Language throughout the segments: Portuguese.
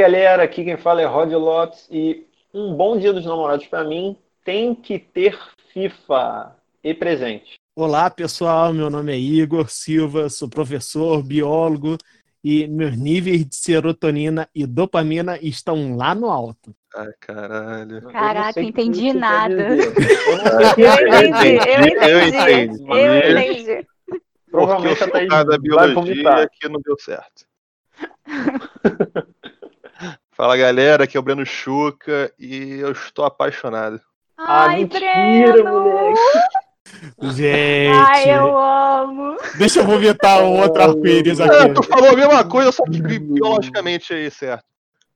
galera, aqui quem fala é Rod Lopes e um bom dia dos namorados para mim tem que ter FIFA e presente. Olá, pessoal, meu nome é Igor Silva, sou professor, biólogo e meus níveis de serotonina e dopamina estão lá no alto. Ai, caralho. Caraca, entendi nada. Eu entendi, eu entendi. Eu entendi. Provavelmente a biologia aqui não deu certo. Fala galera, aqui é o Breno Chuca e eu estou apaixonado. Ah, Ai, mentira, Breno! moleque. Gente, Ai, eu amo! deixa eu vomitar um outro arco-íris Ah, aqui. tu falou a mesma coisa, só que biologicamente aí, certo.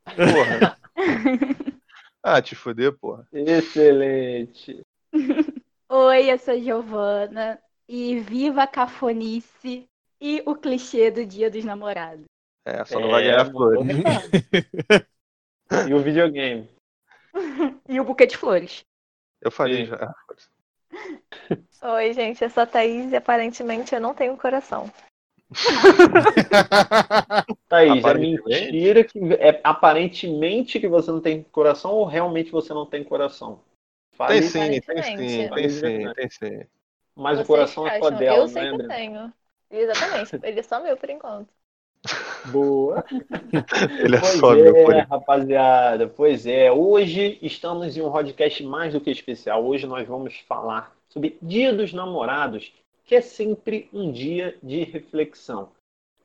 Porra. Ah, te fuder, porra. Excelente. Oi, eu sou Giovana e viva a cafonice e o clichê do Dia dos Namorados. É, só não É, vai ganhar vou flores. E o videogame. E o buquê de flores. Eu falei Sim. já. Oi, gente, eu sou a Thaís e aparentemente eu não tenho coração. Thaís, é Aparentemente. mentira que é aparentemente que você não tem coração ou realmente você não tem coração? Fale, Tem sim, tem sim, tem sim, tem sim. mas o Vocês coração que é só acham? dela, Eu não sei é, que eu Breno? tenho. Exatamente, ele é só meu por enquanto. Boa. Ele é Pois só é, meu rapaziada. Pois é. Hoje estamos em um podcast mais do que especial. Hoje nós vamos falar sobre Dia dos Namorados, que é sempre um dia de reflexão.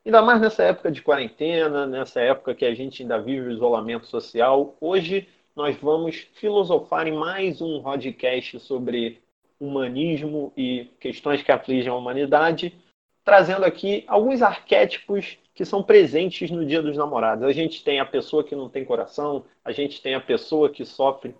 Ainda mais nessa época de quarentena, nessa época que a gente ainda vive o isolamento social. Hoje nós vamos filosofar em mais um podcast sobre humanismo e questões que afligem a humanidade, trazendo aqui alguns arquétipos que são presentes no Dia dos Namorados. A gente tem a pessoa que não tem coração, a gente tem a pessoa que sofre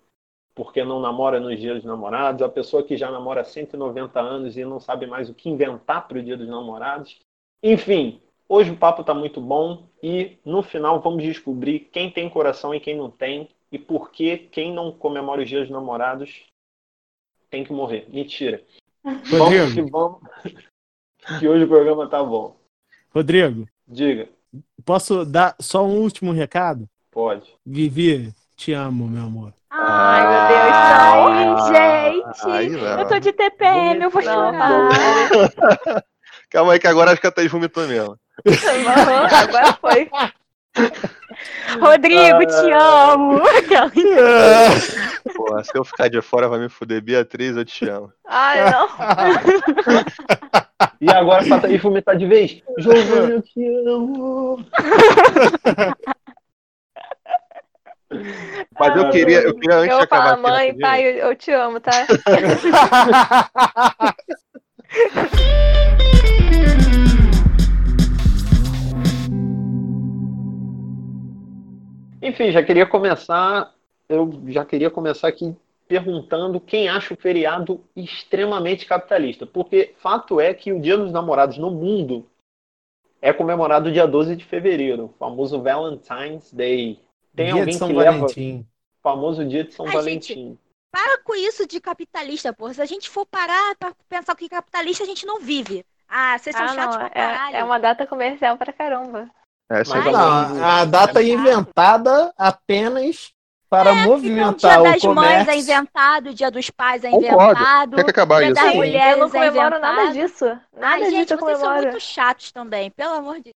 porque não namora nos Dias dos Namorados, a pessoa que já namora há 190 anos e não sabe mais o que inventar para o Dia dos Namorados. Enfim, hoje o papo está muito bom e no final vamos descobrir quem tem coração e quem não tem e por que quem não comemora os Dias dos Namorados tem que morrer. Mentira. Vamos que Rodrigo, vamos. Que hoje o programa tá bom. Rodrigo, Diga, posso dar só um último recado? pode. Vivi, te amo, meu amor. Ai, Ah, meu Deus, Ai, Aí gente! não. Eu tô de TPM, eu vou Não, chorar. Calma aí que agora acho que a Thaís vomitou mesmo. Agora foi. Rodrigo, te amo. Porra, se eu ficar de fora vai me fuder. Beatriz, eu te amo. Ai, não. E agora pra Thaís vomitar de vez. Giovana, eu te amo. Mas eu queria, eu queria antes Eu de vou falar, acabar aqui, mãe, pai, eu, eu te amo, tá? Enfim, já queria começar. Eu já queria começar aqui perguntando quem acha o feriado extremamente capitalista. Porque fato é que o Dia dos Namorados no mundo é comemorado dia 12 de fevereiro, o famoso Valentine's Day. Tem Dia alguém de São que leva o Valentim. famoso dia de São Ai, Valentim. Para com isso de capitalista, porra. Se a gente for parar pra pensar o que é capitalista, a gente não vive. Ah, vocês são Ah, chatos não. pra caralho. É, é uma data comercial pra caramba. É, Mas aí. não, a data é inventada apenas para Então, o movimentar dia o das mães é comércio. inventado, o dia dos pais é Concordo. inventado. Tem que acabar Dia isso. das mulheres eu não é comemoro nada disso. Nada Ai, disso gente, eu vocês são comemoro. muito chatos também, pelo amor de Deus.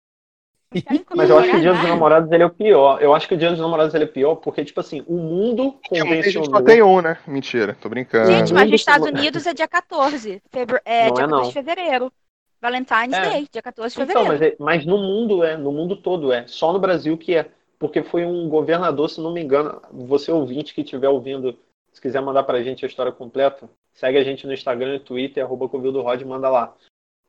Mas eu acho que o Dia dos. Namorados ele é o pior. Eu acho que o Dia dos Namorados ele é pior porque, tipo assim, o mundo Porque a gente convencionou. só tem um, né? Mentira, tô brincando. Gente, mas nos Estados Unidos é dia 14. Febra... É Não dia é, 14 não. de fevereiro. Valentine's É. Day, dia 14 de Então, fevereiro. mas, é- mas no mundo é, no mundo todo é. Só no Brasil que é. Porque foi um governador, se não me engano, você ouvinte que estiver ouvindo, se quiser mandar pra gente a história completa, segue a gente no Instagram e Twitter, arroba Rod, manda lá.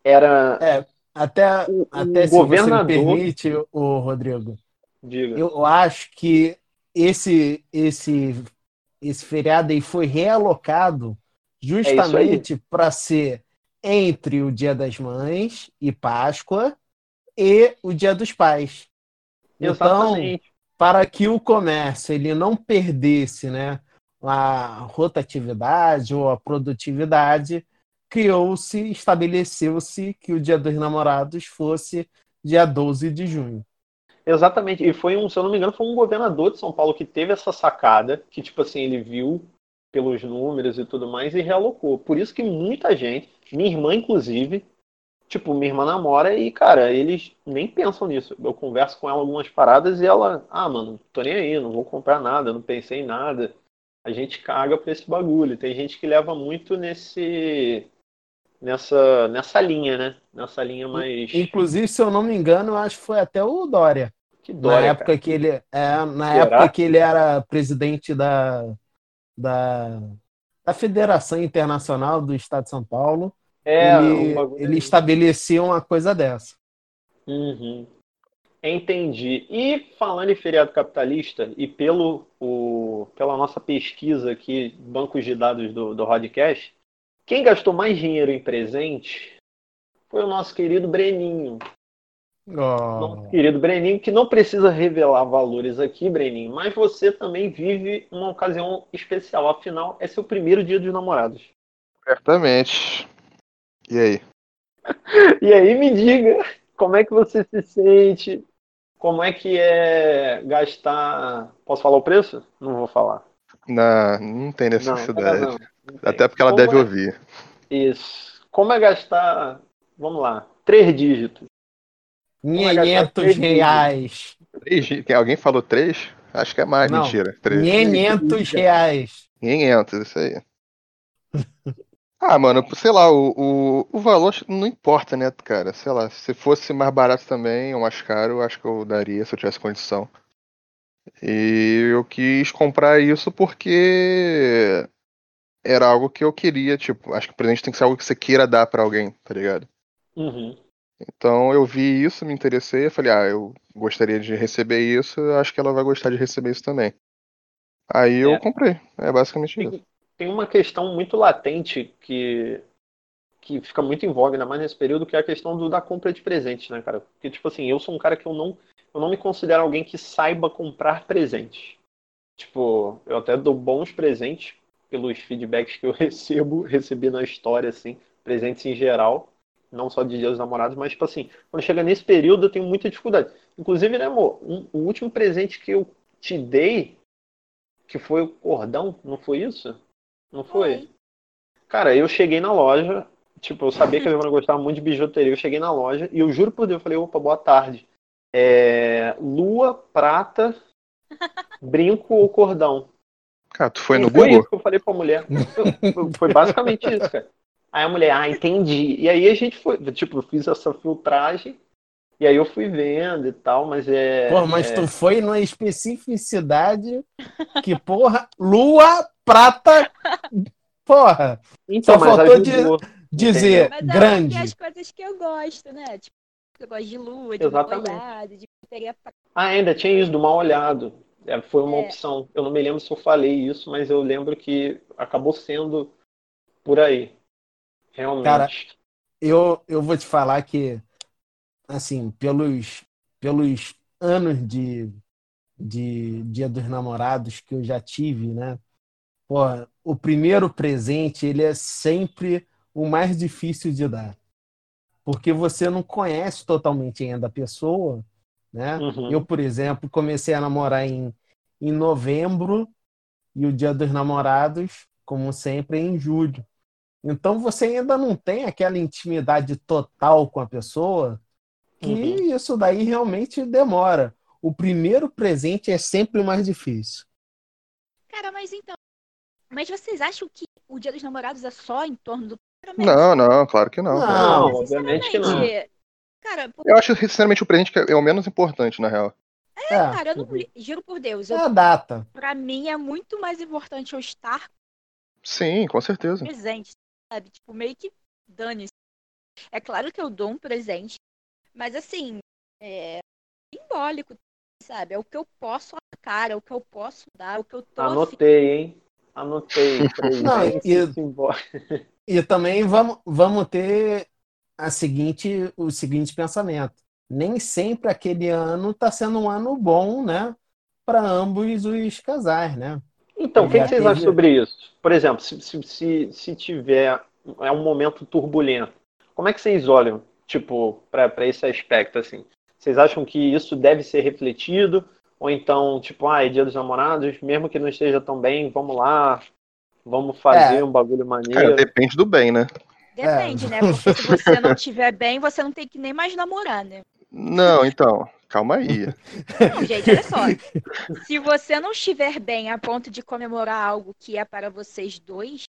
Era. É, até, O- até se governador- você me permite, o Rodrigo, Diga. eu acho que esse, esse, esse feriado aí foi realocado justamente para ser entre o Dia das Mães e Páscoa e o Dia dos Pais. Então, Exatamente. para que o comércio ele não perdesse né, a rotatividade ou a produtividade, criou-se, estabeleceu-se que o Dia dos Namorados fosse dia 12 de junho. Exatamente. E foi um, se eu não me engano, foi um governador de São Paulo que teve essa sacada, que, tipo assim, ele viu pelos números e tudo mais e realocou. Por isso que muita gente, minha irmã inclusive, tipo, minha irmã namora e, cara, eles nem pensam nisso. Eu converso com ela algumas paradas e ela, ah, mano, tô nem aí, não vou comprar nada, não pensei em nada. A gente caga pra esse bagulho. Tem gente que leva muito nesse nessa, nessa linha, né? Nessa linha mais. Inclusive, se eu não me engano, acho que foi até o Dória. Que Dória, na época cara. que ele é, na Será? época que ele era presidente da, da, da Federação Internacional do Estado de São Paulo, É, ele, um ele estabeleceu uma coisa dessa. Uhum. Entendi. E falando em feriado capitalista, e pelo, o, pela nossa pesquisa aqui, bancos de dados do, do Rodcast, quem gastou mais dinheiro em presente foi o nosso querido Breninho. Nosso querido Breninho, que não precisa revelar valores aqui, Breninho, mas você também vive uma ocasião especial. Afinal, é seu primeiro dia dos namorados. Certamente. E aí? E aí me diga, como é que você se sente? Como é que é gastar. Posso falar o preço? Não vou falar. Não, não tem necessidade. não, não tem. Até porque ela Como deve é- ouvir. Isso. Como é gastar. Vamos lá. Três dígitos. Como é gastar 500 três reais. Três, alguém falou três? Acho que é mais, Não. mentira. Três. 500 reais. 500, isso aí. Ah, mano, sei lá, o, o, o valor não importa, né, cara? Sei lá, se fosse mais barato também ou mais caro, eu acho que eu daria se eu tivesse condição. E eu quis comprar isso porque era algo que eu queria, tipo, acho que o presente tem que ser algo que você queira dar pra alguém, tá ligado? Uhum. Então eu vi isso, me interessei, eu falei, ah, eu gostaria de receber isso, eu acho que ela vai gostar de receber isso também. Aí eu É. comprei, é basicamente isso. Tem, uma questão muito latente que, que fica muito em voga, ainda mais nesse período, que é a questão do, da compra de presentes, né, cara? Porque, tipo assim, eu sou um cara que eu não, eu não me considero alguém que saiba comprar presentes. Tipo, eu até dou bons presentes pelos feedbacks que eu recebo, recebi na história, assim, presentes em geral, não só de Dia dos Namorados, mas, tipo assim, quando chega nesse período eu tenho muita dificuldade. Inclusive, né, amor, um- o último presente que eu te dei, que foi o cordão, não foi isso? Não foi? Foi. Cara, eu cheguei na loja, tipo, eu sabia que a Giovana gostava muito de bijuteria, eu cheguei na loja e eu juro por Deus, eu falei, opa, boa tarde. É, lua, prata, brinco ou cordão? Cara, tu foi E no foi Google? isso que eu falei pra mulher. Foi- Foi basicamente isso, cara. Aí a mulher, ah, entendi. E aí a gente foi, tipo, eu fiz essa filtragem e aí eu fui vendo e tal, mas é. Pô, mas é- tu foi numa especificidade que, porra, lua, prata, porra, Então, só mas faltou de- dizer Mas é grande. porque as coisas que eu gosto, né? Tipo, eu gosto de lua, de Exatamente. molhado, de Ah, ainda tinha isso do mal olhado. É, foi uma É. opção. Eu não me lembro se eu falei isso, mas eu lembro que acabou sendo por aí. Realmente. Cara, eu, eu vou te falar que, assim, pelos, pelos anos de, de Dia dos Namorados que eu já tive, né? Porra, o primeiro presente, ele é sempre o mais difícil de dar. Porque você não conhece totalmente ainda a pessoa, né? Uhum. Eu, por exemplo, comecei a namorar em, em novembro e o Dia dos Namorados, como sempre, é em julho. Então você ainda não tem aquela intimidade total com a pessoa, que Uhum. isso daí realmente demora. O primeiro presente é sempre o mais difícil. Cara, mas então. Mas vocês acham que o Dia dos Namorados é só em torno do? Não, não, claro que não. Não. Não, obviamente que não. Cara, pô, Eu acho, sinceramente, o presente é o menos importante, na real. É, cara, eu não li- juro por Deus, é a data. pra mim é muito mais importante eu estar Sim, com certeza. presente, sabe? Tipo, meio que dane-se. É claro que eu dou um presente, mas assim, é simbólico, sabe? É o que eu posso arcar, é o que eu posso dar, é o que eu tô afim. Anotei, hein? Anotei. Não, e-. E também vamos, vamos ter a seguinte, o seguinte pensamento. Nem sempre aquele ano está sendo um ano bom, né? Para ambos os casais, né? Então, o que, que vocês teve- acham sobre isso? Por exemplo, se, se, se, se tiver é um momento turbulento, como é que vocês olham, tipo, para esse aspecto, assim? Vocês acham que isso deve ser refletido? Ou então, tipo, ah, é dia dos namorados, mesmo que não esteja tão bem, vamos lá, vamos fazer É. um bagulho maneiro. Cara, depende do bem, né? Depende, né? Porque se você não estiver bem, você não tem que nem mais namorar, né? Não, então, calma aí. Não, gente, olha só. Se você não estiver bem a ponto de comemorar algo que é para vocês dois,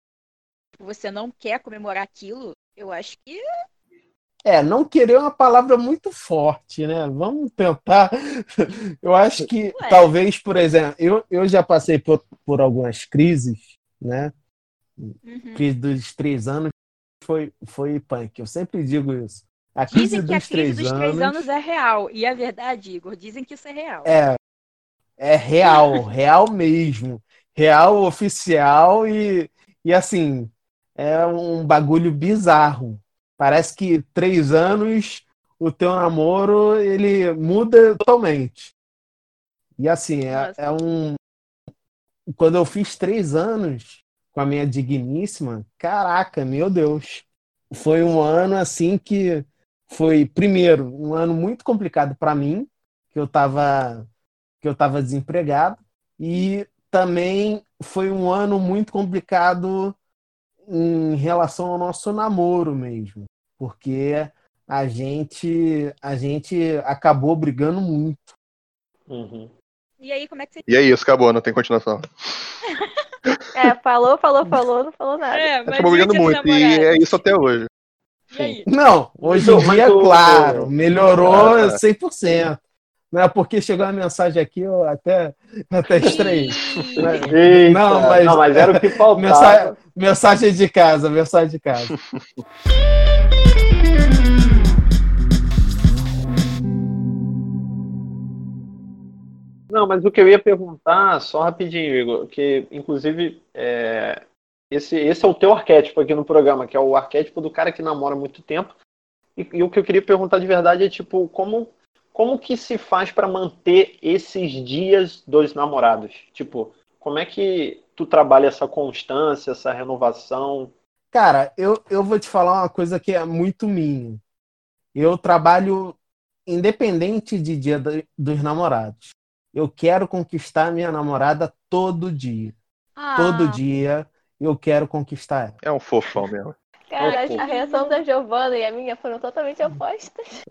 você não quer comemorar aquilo, eu acho que É, não querer é uma palavra muito forte, né? Vamos tentar. Eu acho que Ué. talvez, por exemplo, eu, eu já passei por, por algumas crises, né? uhum. Crise dos três anos foi, foi punk. Eu sempre digo isso. A crise dizem que a crise três dos três anos é real. E é verdade, Igor. Dizem que isso é real. É, é real, real mesmo. Real, oficial e, e assim, é um bagulho bizarro. Parece que três anos o teu namoro ele muda totalmente. E assim, é, é um. Quando eu fiz três anos com a minha digníssima, caraca, meu Deus. Foi um ano assim que foi, primeiro, um ano muito complicado para mim, que eu estava que eu estava desempregado e também foi um ano muito complicado em relação ao nosso namoro mesmo, porque a gente a gente acabou brigando muito. Uhum. E aí, como é que você. E é isso, acabou, não tem continuação. É, falou, falou, falou, não falou nada. É, acabou brigando muito, e é isso até hoje. E aí? Não, hoje em Mas dia, mas claro, melhorou Ah, tá. 100%. Não é porque chegou a mensagem aqui, eu até, até estranhei. Mas- Eita, Não, mas- era o que faltava. Mensagem, mensagem de casa, mensagem de casa. Não, mas o que eu ia perguntar, só rapidinho, Igor, que inclusive é, esse, esse é o teu arquétipo aqui no programa, que é o arquétipo do cara que namora há muito tempo. E, e o que eu queria perguntar de verdade é tipo, como, como que se faz para manter esses dias dos namorados? Tipo, como é que tu trabalha essa constância, essa renovação? Cara, eu, eu vou te falar uma coisa que é muito minha. Eu trabalho independente de dia do- dos namorados. Eu quero conquistar minha namorada todo dia. Ah, Todo dia eu quero conquistar ela. É um fofão mesmo. A reação da Giovana e a minha foram totalmente opostas.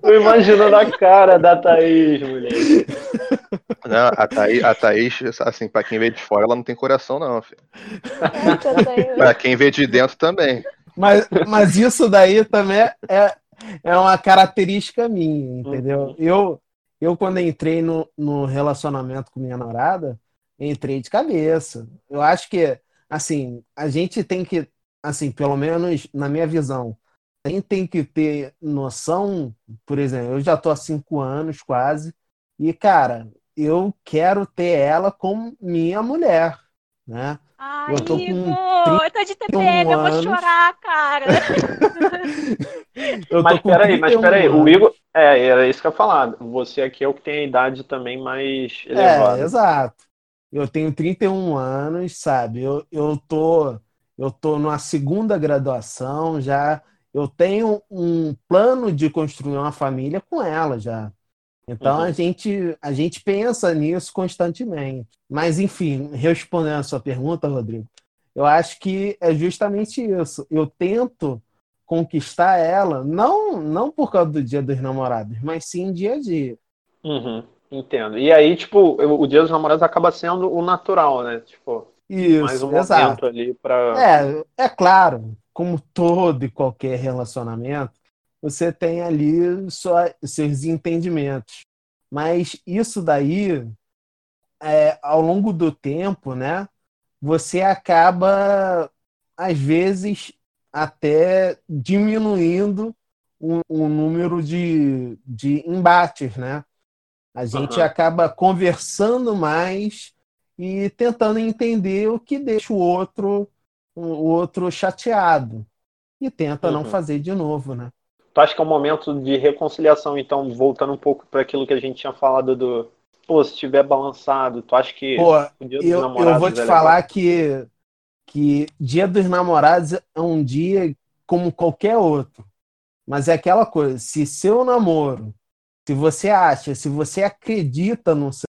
Tô imaginando a cara da Thaís, mulher. Não, a, Thaís, a Thaís, assim, pra quem vê de fora, ela não tem coração, não, filho. É, tenho- Pra quem vê de dentro também. Mas, mas isso daí também é, é uma característica minha, entendeu? Eu, eu quando entrei no, no relacionamento com minha namorada, entrei de cabeça. Eu acho que, assim, a gente tem que, assim, pelo menos na minha visão, a gente tem que ter noção, por exemplo, eu já tô há cinco anos quase, e, cara, eu quero ter ela como minha mulher, né? Ai, eu tô com Igor, eu tô de TPM, eu vou anos. chorar, cara. Eu tô Mas peraí, mas 31 peraí, o. Igor. É, era isso que eu ia falar. Você aqui é o que tem a idade também mais É, elevada. exato. Eu tenho 31 anos, sabe? Eu, eu tô eu tô numa segunda graduação já. Eu tenho um plano de construir uma família com ela já. Então Uhum. a gente a gente pensa nisso constantemente. Mas enfim, respondendo a sua pergunta, Rodrigo, eu acho que é justamente isso. Eu tento conquistar ela não não por causa do Dia dos Namorados, mas sim dia a dia. Uhum, entendo. E aí, tipo, o Dia dos Namorados acaba sendo o natural, né? Tipo, mais Isso, um exato. momento ali pra. É, é claro, como todo e qualquer relacionamento, você tem ali sua, seus entendimentos. Mas isso daí, é, ao longo do tempo, né, você acaba, às vezes, até diminuindo o, o número de, de embates, né? A gente Aham. acaba conversando mais e tentando entender o que deixa o outro o outro chateado e tenta não Uhum. fazer de novo, né? Tu acha que é um momento de reconciliação, então, voltando um pouco para aquilo que a gente tinha falado do. Pô, se tiver balançado, tu acha que Pô, o Dia dos eu, Namorados eu vou te é falar legal? que que Dia dos Namorados é um dia como qualquer outro. Mas é aquela coisa, se seu namoro, se você acha, se você acredita no seu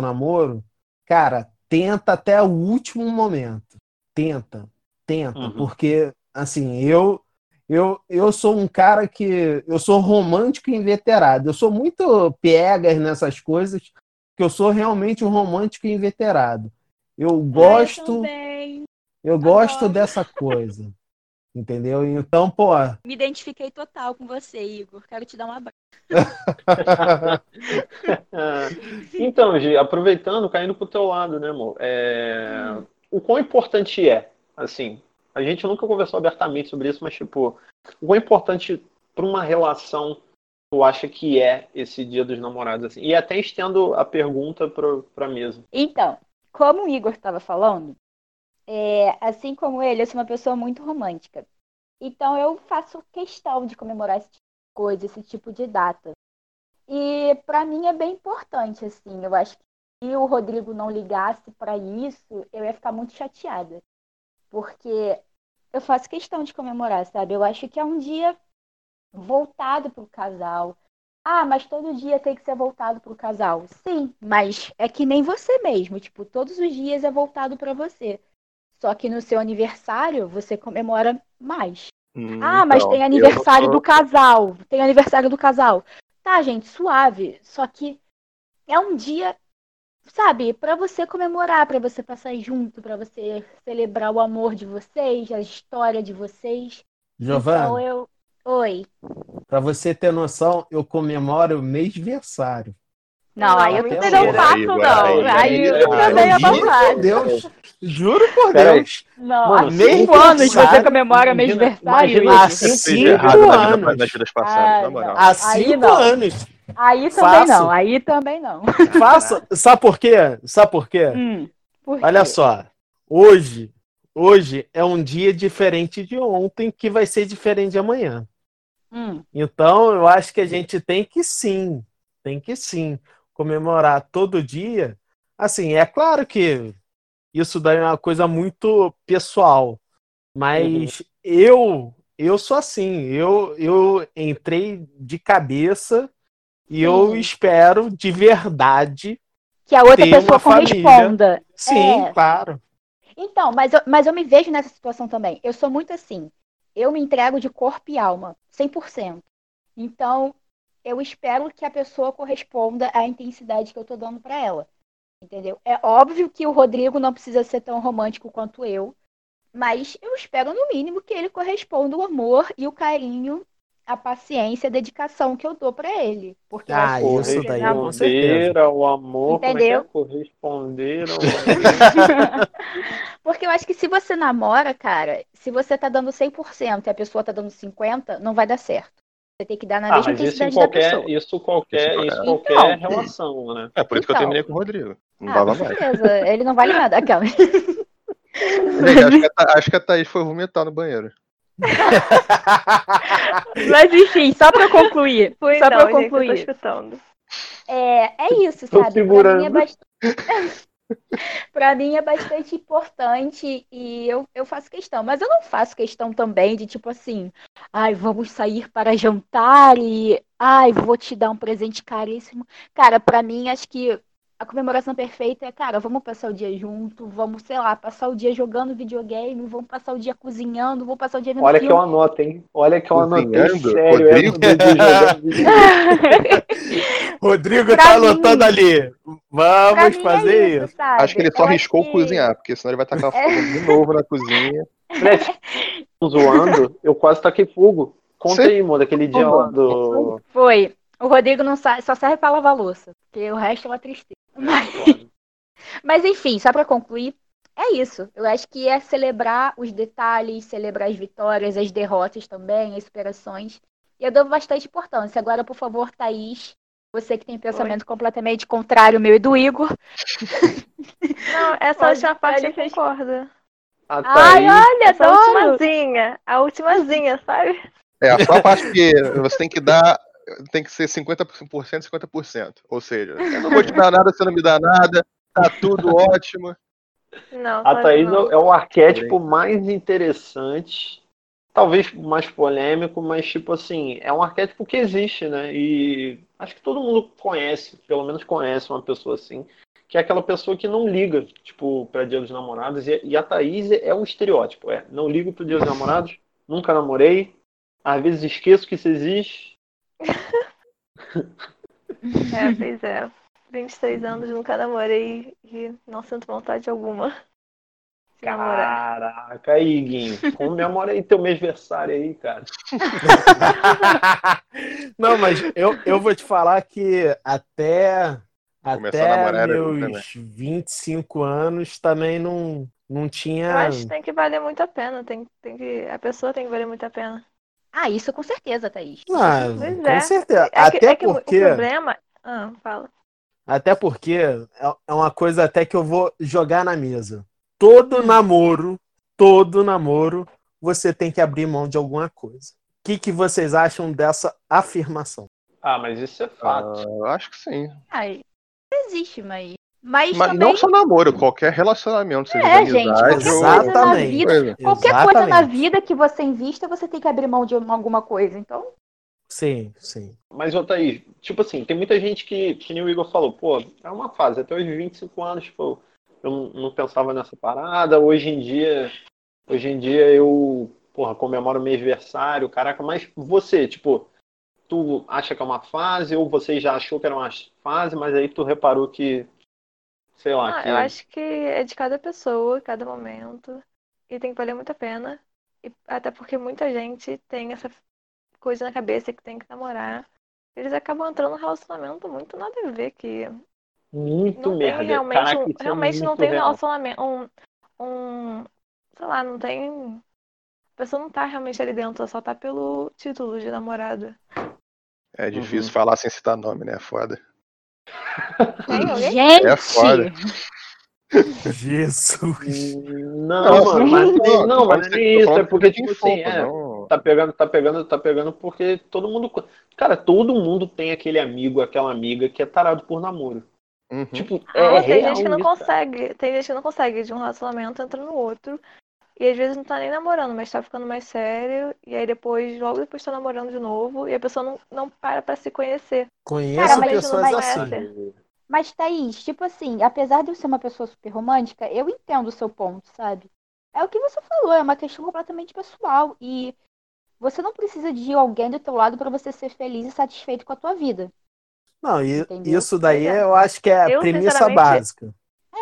namoro, cara, tenta até o último momento. Tenta, tenta, Uhum. porque assim, eu eu, eu sou um cara que eu sou romântico e inveterado. Eu sou muito piegas nessas coisas, que eu sou realmente um romântico e inveterado. Eu gosto, eu eu gosto dessa coisa. Entendeu? Então, pô, Me identifiquei total com você, Igor. Quero te dar um abraço. Então, Gi, aproveitando, caindo pro teu lado, né, amor? É, O quão importante é, assim, a gente nunca conversou abertamente sobre isso, mas, tipo, o quão importante para uma relação tu acha que é esse dia dos namorados, assim? E até estendo a pergunta pro, pra mesa. Então, como o Igor estava falando, é, assim como ele, eu sou uma pessoa muito romântica. Então eu faço questão de comemorar esse tipo de coisa, esse tipo de data. E para mim é bem importante, assim. Eu acho que se o Rodrigo não ligasse para isso, eu ia ficar muito chateada. Porque eu faço questão de comemorar, sabe? Eu acho que é um dia voltado para o casal. Ah, mas todo dia tem que ser voltado para o casal. Sim, mas é que nem você mesmo. Tipo, todos os dias é voltado para você. Só que no seu aniversário você comemora mais. Hum, Ah, mas então, tem aniversário não do casal. Tem aniversário do casal. Tá, gente, suave. Só que é um dia, sabe, pra você comemorar, pra você passar junto, pra você celebrar o amor de vocês, a história de vocês. Então Giovana, eu. Oi. pra você ter noção, eu comemoro o mêsversário. Não, aí eu também não faço, Igor, não. aí- eu também não Juro por faço. Deus. Juro por. Deus. Não, Mano, há mês cinco anos você passado, comemora imagina- mêsversário. imagina fiz Cinco anos. nas vidas passadas, na moral. Há Aí cinco não. anos. Aí também Faço. não, aí também não. Faça. Sabe por quê? Sabe por quê? Hum, por Olha quê? só. Hoje, hoje é um dia diferente de ontem, que vai ser diferente de amanhã. Hum, Então, eu acho que a gente tem que sim, tem que sim comemorar todo dia. Assim, é claro que isso daí é uma coisa muito pessoal, mas eu eu sou assim, eu eu entrei de cabeça e eu espero de verdade. que a outra pessoa família. corresponda. Sim, É. claro. Então, mas eu, mas eu me vejo nessa situação também. Eu sou muito assim. Eu me entrego de corpo e alma, 100%. Então, eu espero que a pessoa corresponda à intensidade que eu tô dando pra ela. Entendeu? É óbvio que o Rodrigo não precisa ser tão romântico quanto eu, mas eu espero no mínimo que ele corresponda o amor e o carinho, a paciência, a dedicação que eu dou pra ele, porque eu Ah, acho que isso daí, com certeza. Corresponder ao amor, Entendeu? como é que é? Corresponder ao amor. Porque eu acho que se você namora, cara, se você tá dando 100% e a pessoa tá dando 50%, não vai dar certo. Você tem que dar na Ah, mesma mas isso em intensidade da qualquer, pessoa. isso qualquer, Isso qualquer Então. relação, né? É por isso que eu Então. terminei com o Rodrigo. Não Ah, dava com mais. certeza. Ele não vale nada. Aquela. Gente, acho, que a, acho que a Thaís foi vomitar no banheiro. Mas enfim, só pra concluir. Fui só não, pra gente, eu tô concluir. escutando. É, é isso, Tô sabe? Pra segurando. mim é bastante. Pra mim é bastante importante e eu, eu faço questão. Mas eu não faço questão também de tipo assim, ai, vamos sair para jantar e ai, vou te dar um presente caríssimo. Cara, pra mim, acho que a comemoração perfeita é, cara, vamos passar o dia junto, vamos, sei lá, passar o dia jogando videogame, vamos passar o dia cozinhando, vamos passar o dia vendo Olha que eu filme. anoto, hein? Olha que eu anotei sério Rodrigo? videogame. Rodrigo Pra tá mim- anotando ali. Vamos mim fazer é isso. isso? Acho que ele só Eu riscou que- cozinhar, porque senão ele vai tacar É. fogo de novo na cozinha. Zoando, eu quase taquei fogo. Conta Sim. aí, amor, daquele dia lá do. Foi. O Rodrigo não sa- só serve pra lavar louça, porque o resto é uma tristeza. Mas, mas enfim, só pra concluir, é isso. Eu acho que é celebrar os detalhes, celebrar as vitórias, as derrotas também, as superações. E eu dou bastante importância. Agora, por favor, Thaís, você que tem pensamento completamente contrário ao meu e do Igor. Não, essa Pode- última parte eu concordo. A Ai, Thaís, olha, Essa adoro! ultimazinha. A ultimazinha, sabe? É, só a parte que você tem que dar, tem que ser 50%, 50%. Ou seja, eu não vou te dar nada, você não me dá nada, tá tudo ótimo. Não, a Thaís não. é o arquétipo mais interessante talvez mais polêmico, mas tipo assim, é um arquétipo que existe, né? E acho que todo mundo conhece, pelo menos conhece uma pessoa assim, que é aquela pessoa que não liga, tipo, para Dia dos Namorados. E, a Thaís é um estereótipo, é. Não ligo pro Dia dos Namorados, nunca namorei, às vezes esqueço que isso existe. É, pois é. 23 anos, nunca namorei e não sinto vontade alguma. Caraca, aí, Guinho. Comemora aí teu mêsversário aí, cara. Não, mas eu, eu vou te falar que até, até meus 25 anos também não, não tinha. Que tem que valer muito a pena. Tem, tem que, a pessoa tem que valer muito a pena. Ah, isso com certeza, Thaís. Ah, com é. certeza. É até que, é porque. o problema. Ah, fala. Até porque é, é uma coisa até que eu vou jogar na mesa todo namoro, todo namoro, você tem que abrir mão de alguma coisa. O que, que vocês acham dessa afirmação? Ah, mas isso é fato. Uh, eu acho que sim. Ah, existe, mas. Mas, mas também... não só namoro, qualquer relacionamento. Seja é, gente, qualquer Exatamente. coisa na vida. Qualquer Exatamente. coisa na vida que você invista, você tem que abrir mão de alguma coisa. Então. Sim, sim. Mas, Otávio, tipo assim, tem muita gente que, que nem o Igor falou, pô, é uma fase, até os 25 anos, tipo, eu não pensava nessa parada. Hoje em dia, hoje em dia eu, porra, comemoro meu aniversário, caraca, mas você, tipo, tu acha que é uma fase ou você já achou que era uma fase, mas aí tu reparou que sei lá, ah, que... eu acho que é de cada pessoa, cada momento, e tem que valer muito a pena. E até porque muita gente tem essa coisa na cabeça que tem que namorar. Eles acabam entrando num relacionamento muito nada a ver que muito não merda. Tem realmente, Caraca, um, é realmente não tem real. relacionamento. Um, um. Sei lá, não tem. A pessoa não tá realmente ali dentro, só tá pelo título de namorada. É difícil uhum. falar sem citar nome, né? É foda. Gente! É foda. Jesus. Não, mano, mas, não, não, mas isso, é porque, tipo assim, é, tá pegando, tá pegando, tá pegando porque todo mundo. Cara, todo mundo tem aquele amigo, aquela amiga que é tarado por namoro. Uhum. Tipo, ah, é tem gente que não isso, consegue. Tem gente que não consegue de um relacionamento entra no outro. E às vezes não tá nem namorando, mas tá ficando mais sério. E aí depois, logo depois tá namorando de novo. E a pessoa não, não para pra se conhecer. Conheço Cara, pessoas assim. Mas, Thaís, tipo assim, apesar de eu ser uma pessoa super romântica, eu entendo o seu ponto, sabe? É o que você falou, é uma questão completamente pessoal. E você não precisa de alguém do teu lado para você ser feliz e satisfeito com a tua vida. Não, e, isso daí é. eu acho que é a eu, premissa básica.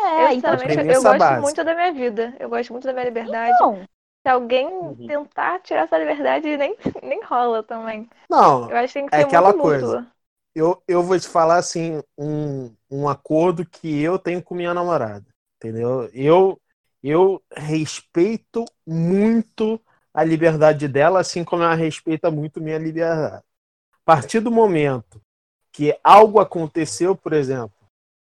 É, eu, então, eu gosto básica. muito da minha vida. Eu gosto muito da minha liberdade. Então, se alguém uhum. tentar tirar essa liberdade, nem, nem rola também. Não, eu acho que tem que é ser aquela coisa. Eu, eu vou te falar assim, um, um acordo que eu tenho com minha namorada. Entendeu? Eu, eu respeito muito a liberdade dela, assim como ela respeita muito minha liberdade. A partir do momento que algo aconteceu, por exemplo,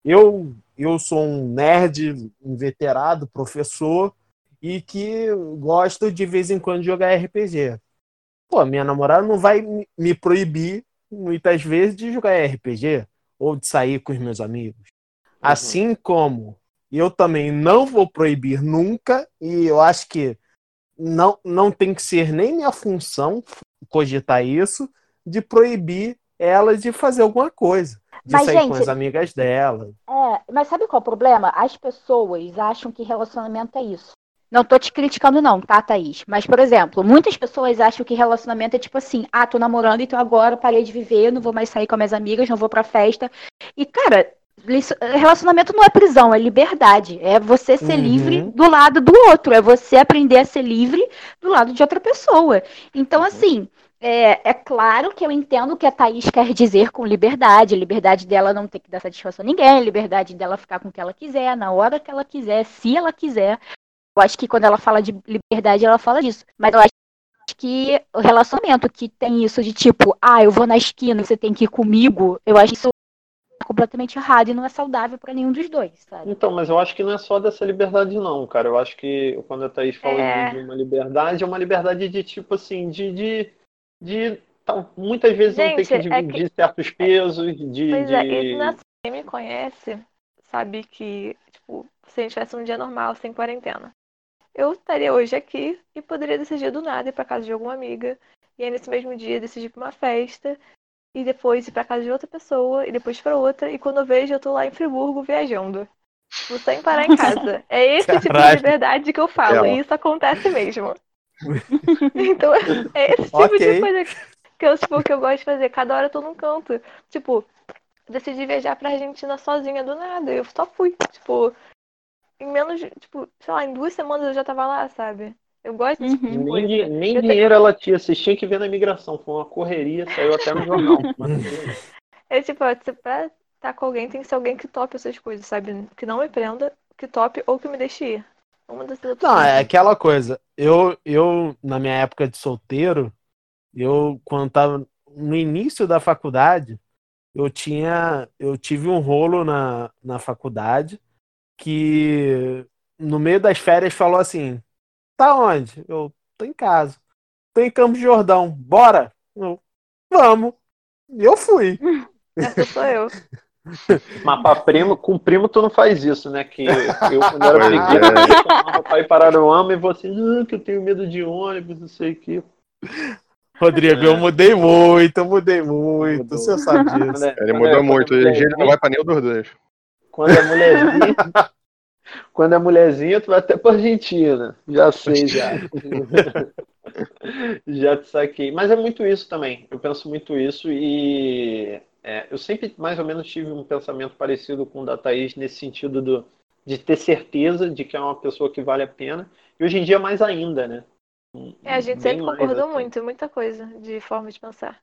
eu eu sou um nerd inveterado, professor e que gosto de vez em quando de jogar RPG. Pô, minha namorada não vai me proibir muitas vezes de jogar RPG ou de sair com os meus amigos. Uhum. Assim como eu também não vou proibir nunca e eu acho que não, não tem que ser nem minha função cogitar isso de proibir ela de fazer alguma coisa. De mas, sair gente, com as amigas dela. É, mas sabe qual é o problema? As pessoas acham que relacionamento é isso. Não tô te criticando, não, tá, Thaís? Mas, por exemplo, muitas pessoas acham que relacionamento é tipo assim: ah, tô namorando, então agora parei de viver, não vou mais sair com as minhas amigas, não vou pra festa. E, cara, relacionamento não é prisão, é liberdade. É você ser uhum. livre do lado do outro. É você aprender a ser livre do lado de outra pessoa. Então, uhum. assim, é, é, claro que eu entendo o que a Thaís quer dizer com liberdade. Liberdade dela não ter que dar satisfação a ninguém, liberdade dela ficar com o que ela quiser, na hora que ela quiser, se ela quiser. Eu acho que quando ela fala de liberdade, ela fala disso. Mas eu acho que o relacionamento que tem isso de tipo, ah, eu vou na esquina, você tem que ir comigo, eu acho isso completamente errado e não é saudável para nenhum dos dois, sabe? Então, mas eu acho que não é só dessa liberdade, não, cara. Eu acho que quando a Thaís fala é... de uma liberdade, é uma liberdade de tipo assim, de, de de tá, muitas vezes Gente, não ter que dividir é que... certos pesos, de. Pois de... é, quem me conhece sabe que, tipo, se a gente tivesse um dia normal, sem quarentena, eu estaria hoje aqui e poderia decidir do nada ir pra casa de alguma amiga. E aí nesse mesmo dia decidir pra uma festa. E depois ir pra casa de outra pessoa. E depois pra outra. E quando eu vejo, eu tô lá em Friburgo viajando. Tipo, sem parar em casa. É esse tipo de liberdade que eu falo. Ela. E isso acontece mesmo. Então, é esse tipo Ok. de coisa que eu, tipo, que eu gosto de fazer. Cada hora eu tô num canto. Tipo, decidi viajar pra Argentina sozinha do nada. Eu só fui. Tipo, em menos, de- tipo, sei lá, em duas semanas eu já tava lá, sabe? Eu gosto desse tipo de Uhum. Nem, nem Eu tenho- dinheiro ela tinha, vocês tinham que ver na imigração. Foi uma correria, saiu até no jornal. Mas, É tipo, você pra estar com alguém tem que ser alguém que tope essas coisas, sabe? Que não me prenda, que tope ou que me deixe ir. Uma dessas opções. Não, é aquela coisa. Eu, eu, na minha época de solteiro, eu, quando tava no início da faculdade, eu tinha, eu tive um rolo na, na faculdade que no meio das férias falou assim: tá onde? Eu tô em casa. Tô em Campos de Jordão. Bora? Eu, vamos. E eu fui. Essa sou eu. mas pra primo, com primo tu não faz isso, né? Que eu, quando era pequeno, é. eu chamava pra ir para Aruama e você, ah, que eu tenho medo de ônibus, não sei o que. Rodrigo, eu mudei muito, eu mudei muito. Mudou. Você sabe disso. Ele mudou muito. Hoje dia ele não vai pra nenhum dos dois. Quando é mulherzinha, quando é mulherzinha, tu vai até pra Argentina. Já sei, já. já te saquei. Mas é muito isso também. Eu penso muito isso e é, eu sempre mais ou menos tive um pensamento parecido com o da Thaís nesse sentido do, de ter certeza de que é uma pessoa que vale a pena. E hoje em dia mais ainda, né? É, a gente Bem sempre concordou assim. muito, muita coisa de forma de pensar.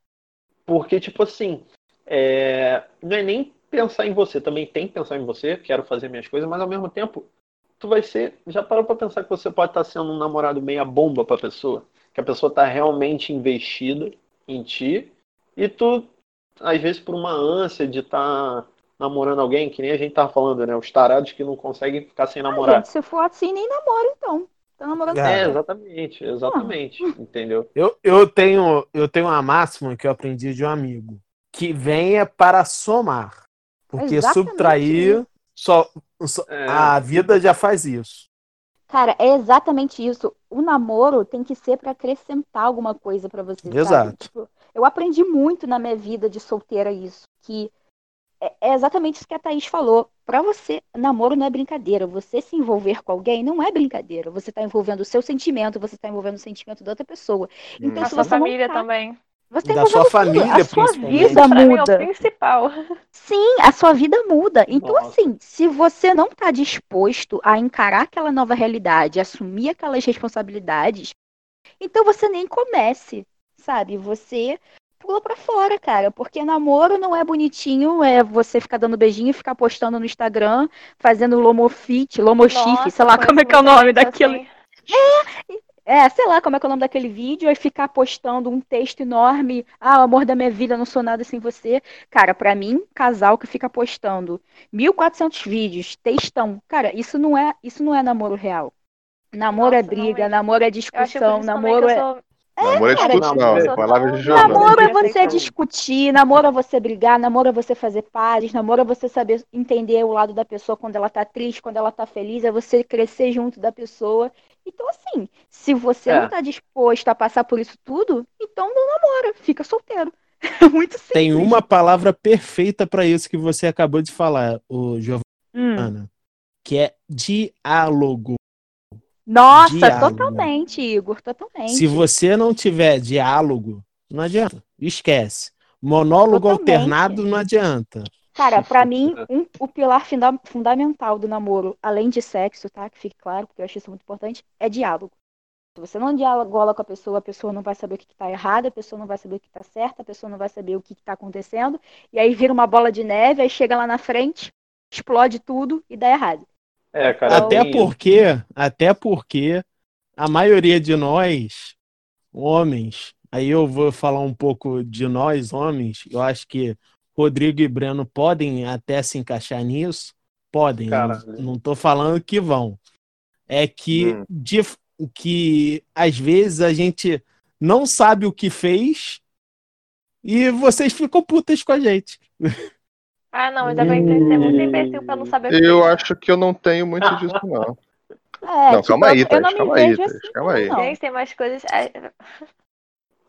Porque, tipo assim, é, não é nem pensar em você, também tem que pensar em você, quero fazer minhas coisas, mas ao mesmo tempo, tu vai ser. Já parou pra pensar que você pode estar sendo um namorado meia bomba pra pessoa? Que a pessoa tá realmente investida em ti, e tu, às vezes, por uma ânsia de estar namorando alguém, que nem a gente tava falando, né? Os tarados que não conseguem ficar sem Ah, namorar. gente, se for assim, nem namoro, então. Tá namorando É, É, exatamente, exatamente, entendeu? Eu, eu, tenho, eu tenho uma máxima que eu aprendi de um amigo. Que venha para somar. Porque Exatamente subtrair, só, só- É. a vida já faz isso. Cara, é exatamente isso. O namoro tem que ser pra acrescentar alguma coisa pra você, sabe? Exato. Tipo, eu aprendi muito na minha vida de solteira isso, que é, é exatamente isso que a Thaís falou. Pra você, namoro não é brincadeira. Você se envolver com alguém não é brincadeira. Você tá envolvendo o seu sentimento, você tá envolvendo o sentimento da outra pessoa. Então, A se sua você não família tá- também. Você tá Da sua envolvendo tudo. família, a sua vida mim é o muda. principal. Sim, a sua vida muda. Então, Nossa. assim, se você não está disposto a encarar aquela nova realidade, assumir aquelas responsabilidades, então você nem comece, sabe? Você pula pra fora, cara, porque namoro não é bonitinho, é você ficar dando beijinho, ficar postando no Instagram, fazendo lomofit, lomochife, sei lá como é que é o nome daquilo. assim. É, sei lá como é que é o nome daquele vídeo, aí ficar postando um texto enorme, ah, o amor da minha vida, não sou nada sem você. Cara, pra mim, casal que fica postando 1400 vídeos, textão, cara, isso não é, isso não é namoro real. Namoro é Nossa, não briga, mesmo. namoro é discussão, namoro é eu sou Namoro é discussão, namoro- palavras de jornal. Namoro é você discutir, namoro é você brigar, namoro é você fazer pazes, namoro é você saber entender o lado da pessoa quando ela tá triste, quando ela tá feliz, é você crescer junto da pessoa. Então, assim, se você É. não tá disposto a passar por isso tudo, então não namora, fica solteiro. É muito simples. Tem uma palavra perfeita para isso que você acabou de falar, o Giovana, Hum. que é diálogo. Nossa, Diálogo. totalmente, Igor, totalmente. Se você não tiver diálogo, não adianta. Esquece. Monólogo Totalmente. alternado não adianta. Cara, pra mim, um- o pilar funda- fundamental do namoro, além de sexo, tá? Que fique claro, porque eu acho isso muito importante, é diálogo. Se você não dialoga com a pessoa, a pessoa não vai saber o que está errado, a pessoa não vai saber o que está certo, a pessoa não vai saber o que está acontecendo, e aí vira uma bola de neve, aí chega lá na frente, explode tudo e dá errado. É, cara. Até tem- porque, até porque a maioria de nós, homens, aí eu vou falar um pouco de nós, homens, eu acho que Rodrigo e Breno podem até se encaixar nisso, podem, Caralho. não, tô falando que vão. É que, Hum. de, que às vezes a gente não sabe o que fez e vocês ficam putas com a gente. Ah, não, mas também tem que ser muito imbecil pra não saber Eu acho que eu não tenho muito disso, não. É, Não, tipo, calma aí, eu, eu não Thaís, me calma aí, Thaís, assim, calma aí. Gente, tem mais coisas.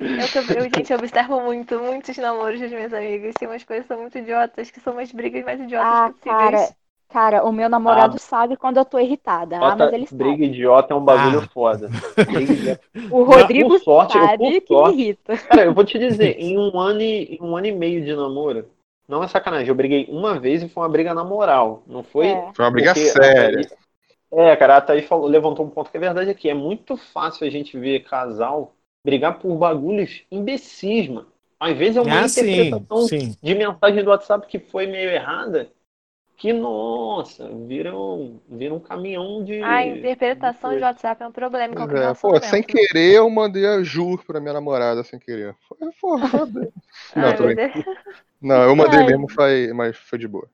Eu, eu, gente, eu observo muito, muitos namoros dos meus amigos. Tem umas coisas que são muito idiotas, que são umas brigas mais idiotas Ah, possíveis. cara, cara, o meu namorado Ah. sabe quando eu tô irritada. Ah, mas ele briga sabe. idiota é um bagulho Ah. foda. Briga. O Rodrigo por sorte, sabe que sorte- me irrita. Cara, eu vou te dizer, em um ano e, em um ano e meio de namoro, não é sacanagem, eu briguei uma vez e foi uma briga na moral. Não foi. É. Foi uma briga séria. É, cara, a Thaís falou, levantou um ponto que é verdade aqui. É muito fácil a gente ver casal brigar por bagulhos imbecis, mano. Às vezes é uma Ah, sim, interpretação sim. de mensagem do WhatsApp que foi meio errada, que, nossa, vira um, vira um caminhão de. A interpretação de coisa. WhatsApp é um problema em Pois qualquer é, pô, relacionamento. sem querer eu mandei a Ju pra minha namorada, sem querer. Foi, bem. Não, Ai, tô meu brincando. Deus. Não, eu mandei Ai. mesmo, foi, mas foi de boa.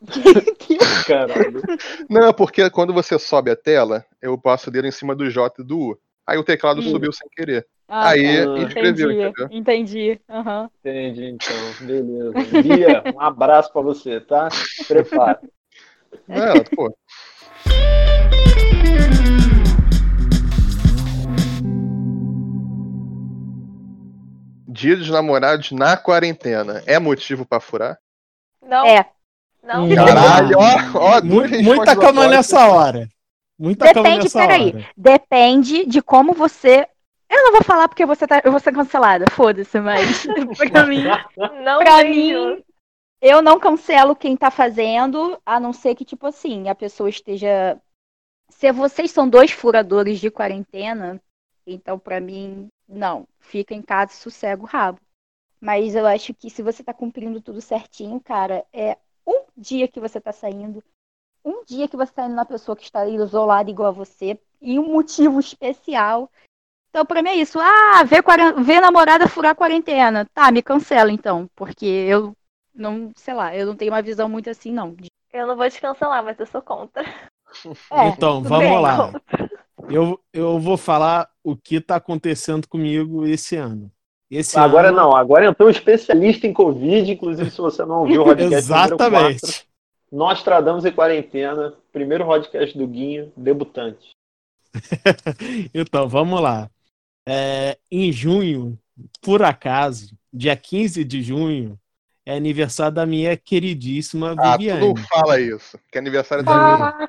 Caralho. Não, porque quando você sobe a tela, eu passo o dedo em cima do J e do U. Aí o teclado Hum. subiu sem querer. Ah, Aí tá. escreveu, entendi, entendeu? entendi. aham. Entendi, então. Beleza. Bia, um abraço pra você, tá? Prepara. Não, pô. Dia dos namorados na quarentena. É motivo pra furar? Não, É, não. Hum. Caralho, ó, ó, Muita cama nessa hora. Muita cama Depende, nessa peraí. hora. depende de como você. Eu não vou falar porque você tá... eu vou ser cancelada, foda-se, mas pra mim, Não pra mim, eu não cancelo quem tá fazendo, a não ser que, tipo assim, a pessoa esteja. Se vocês são dois furadores de quarentena, então pra mim, não. Fica em casa sossega o rabo. Mas eu acho que se você tá cumprindo tudo certinho, cara, é um dia que você tá saindo, um dia que você tá indo na pessoa que está isolada igual a você, e um motivo especial. Então, pra mim é isso. Ah, ver, ver namorada furar quarentena. Tá, me cancela então, porque eu não, sei lá, eu não tenho uma visão muito assim, não. Eu não vou te cancelar, mas eu sou contra. É, então, vamos bem. lá. Eu, eu vou falar o que tá acontecendo comigo esse ano. Esse Agora ano, não, agora entrou um especialista em Covid, inclusive se você não ouviu o podcast Exatamente. nós tradamos em quarentena, primeiro podcast do Guinho, debutante. Então, vamos lá. É, em junho, por acaso, dia 15 de junho, é aniversário da minha queridíssima Ah, tu Viviane. não fala isso. Que é aniversário da minha. Ah,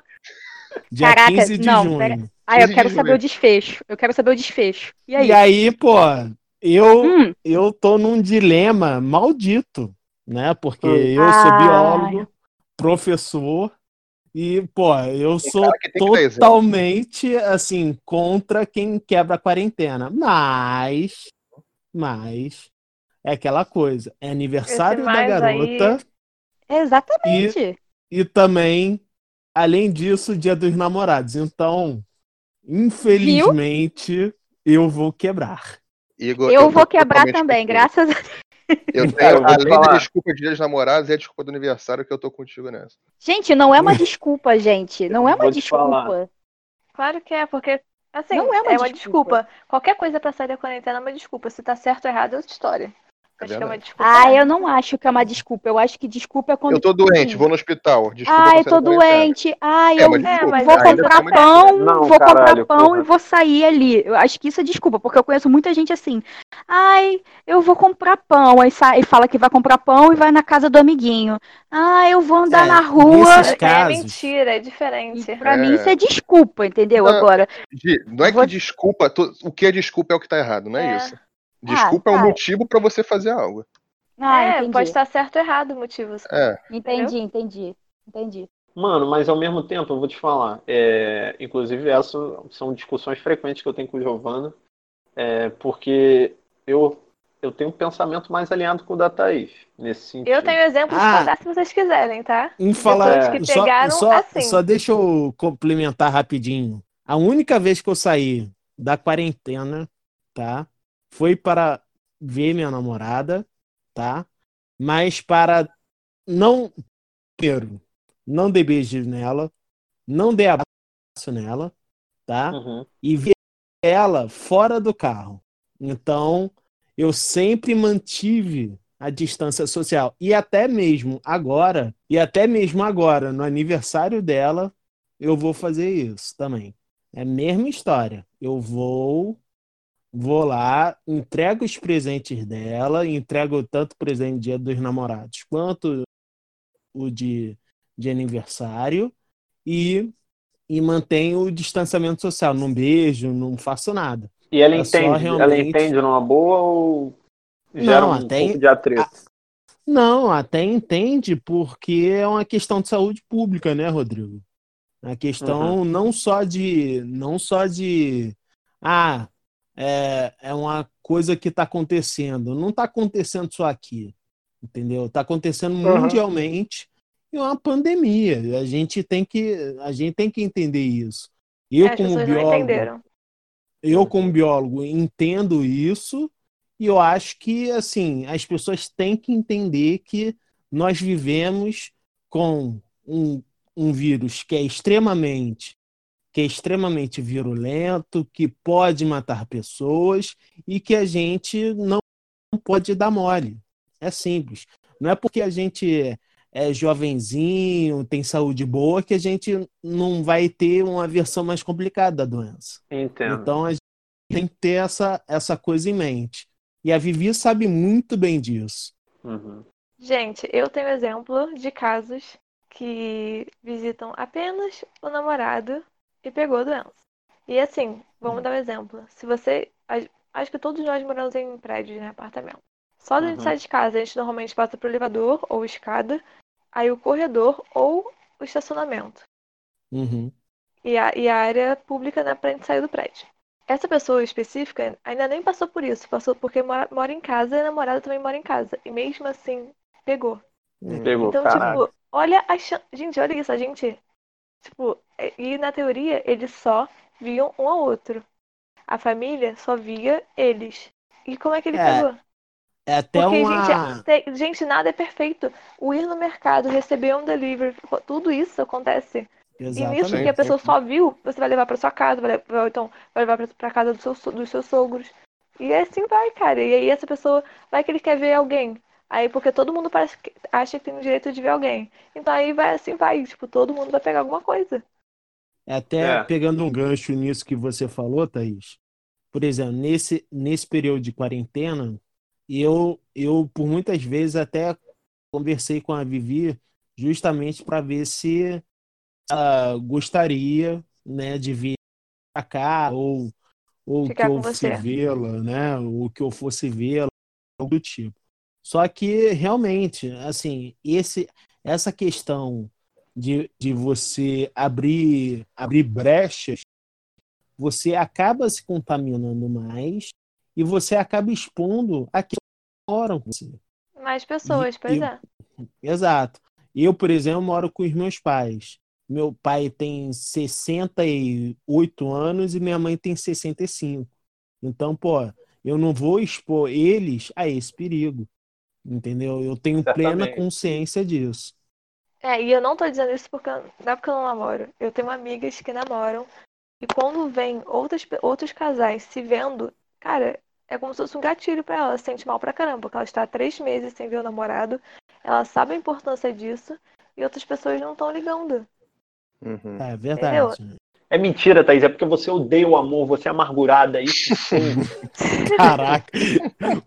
Dia Caraca, 15 de não, junho. pera- ah, eu 15 quero saber o desfecho. Eu quero saber o desfecho. E aí? E aí, pô, eu, Hum, eu tô num dilema maldito, né? Porque Hum. eu sou Ah. biólogo, professor, e, pô, eu sou que totalmente, assim, contra quem quebra a quarentena. Mas, mas, é aquela coisa, é aniversário da mais aí- garota exatamente. e também, além disso, dia dos namorados. Então, infelizmente, eu vou quebrar. Igor, Eu tô vou quebrar também, contigo. graças a Eu Cara, tenho, eu além da falar. desculpa de dia dos namorados, é a desculpa do aniversário que eu tô contigo nessa. Gente, não é uma desculpa, gente. Não é uma Vou te falar. desculpa. Claro que é, porque, assim, Não é uma desculpa. desculpa. Qualquer coisa pra sair da quarentena é uma desculpa. Se tá certo ou errado é outra história. É Acho que é uma verdade. desculpa. Ah, é. eu não acho que é uma desculpa. Eu acho que desculpa é quando. Eu tô tipo doente, assim, vou no hospital. Desculpa Ah, pra eu tô doente. Ah, É, eu É, mas vou comprar uma pão, Não, vou caralho, comprar pão porra. e vou sair ali. Eu acho que isso é desculpa, porque eu conheço muita gente assim. Ai, eu vou comprar pão. Aí sai, e fala que vai comprar pão e vai na casa do amiguinho. Ah, eu vou andar É, na rua. é casos. mentira, é E diferente. pra É. mim isso é desculpa, entendeu? Não, Agora, Não é que Vou- desculpa, o que é desculpa é o que tá errado, não é, É. isso. Desculpa é um cara. motivo pra você fazer algo. ah, é, entendi. pode estar certo ou errado o motivo. É. Entendi, entendi. Entendi. Mano, mas ao mesmo tempo, eu vou te falar, é, inclusive essas são discussões frequentes que eu tenho com o Giovana, é, porque eu, eu tenho um pensamento mais alinhado com o da Thaís, nesse sentido. Eu tenho exemplos Ah. pra dar se vocês quiserem, tá? Em falar, Pessoas que só, pegaram só, assim. só deixa eu complementar rapidinho. A única vez que eu saí da quarentena, tá? Foi para ver minha namorada, tá? Mas para não primeiro, não dei beijo nela, não dei abraço nela, tá? Uhum. e vi ela fora do carro. Então, eu sempre mantive a distância social. E até mesmo agora, e até mesmo agora, no aniversário dela, eu vou fazer isso também. É a mesma história. Eu vou, vou lá, entrego os presentes dela, entrego tanto o presente dia dos namorados quanto o de, de aniversário e, e mantenho o distanciamento social. Não beijo, não faço nada. E ela É entende, ela realmente- entende numa boa ou gera Não, um até- pouco de atrito? Não, até entende, porque é uma questão de saúde pública, né, Rodrigo? A questão não só de, não só de, ah, é, é uma coisa que está acontecendo. Não está acontecendo só aqui, entendeu? Está acontecendo Uhum. mundialmente e é uma pandemia. A gente tem que, a gente tem que entender isso. Eu, É, como biólogo, eu, como biólogo, entendo isso e eu acho que, assim, as pessoas têm que entender que nós vivemos com um, um vírus que é extremamente que é extremamente virulento, que pode matar pessoas e que a gente não pode dar mole. É simples. Não é porque a gente é jovenzinho, tem saúde boa, que a gente não vai ter uma versão mais complicada da doença. Entendo. Então a gente tem que ter essa, essa coisa em mente. E a Vivi sabe muito bem disso. Uhum. Gente, eu tenho exemplo de casos que visitam apenas o namorado e pegou a doença. E assim, vamos dar um exemplo. Se você. Acho que todos nós moramos em prédios, né? Apartamento. Só da gente Uhum. sair de casa, a gente normalmente passa pro elevador ou escada, aí o corredor ou o estacionamento. Uhum. E a, e a área pública, né, pra gente sair do prédio. Essa pessoa específica ainda nem passou por isso, passou porque mora, mora em casa e a namorada também mora em casa. E mesmo assim, pegou. Pegou, Então, tipo, olha a chan... Gente, olha isso, a gente. Tipo, é- e na teoria eles só viam um ao outro. A família só via eles. E como é que ele É, pegou? É até Porque, uma. gente, tem- gente, nada é perfeito. O ir no mercado, receber um delivery, tudo isso acontece. E nisso Exatamente. que a pessoa só viu, você vai levar pra sua casa, vai levar, então vai levar pra, pra casa do seu dos seus sogros. E assim vai, cara. E aí essa pessoa vai que ele quer ver alguém. Aí porque todo mundo parece que acha que tem o direito de ver alguém. Então aí vai assim, vai. Tipo, todo mundo vai pegar alguma coisa. É Até É. pegando um gancho nisso que você falou, Thaís. Por exemplo, nesse, nesse período de quarentena, eu, eu por muitas vezes até conversei com a Vivi justamente para ver se ela gostaria né, de vir pra cá ou, ou que Ficar eu fosse vê-la, né? Ou que eu fosse vê-la, algo do tipo. Só que realmente, assim, esse, essa questão de, de você abrir, abrir brechas, você acaba se contaminando mais e você acaba expondo a quem moram com você. Mais pessoas, E- pois e- é. Exato. Eu, por exemplo, moro com os meus pais. Meu pai tem 68 anos e minha mãe tem 65. Então, pô, eu não vou expor eles a esse perigo. Entendeu? Eu tenho plena Certamente. consciência disso. É, e eu não tô dizendo isso porque não é porque eu não namoro. Eu tenho amigas que namoram e quando vem outras, outros casais se vendo, cara, é como se fosse um gatilho pra ela. Ela se sente mal pra caramba, porque ela está há três meses sem ver o namorado, ela sabe a importância disso e outras pessoas não estão ligando. Uhum. É verdade. É mentira, Thaís. É porque você odeia o amor, você é amargurada. É isso sim. Caraca.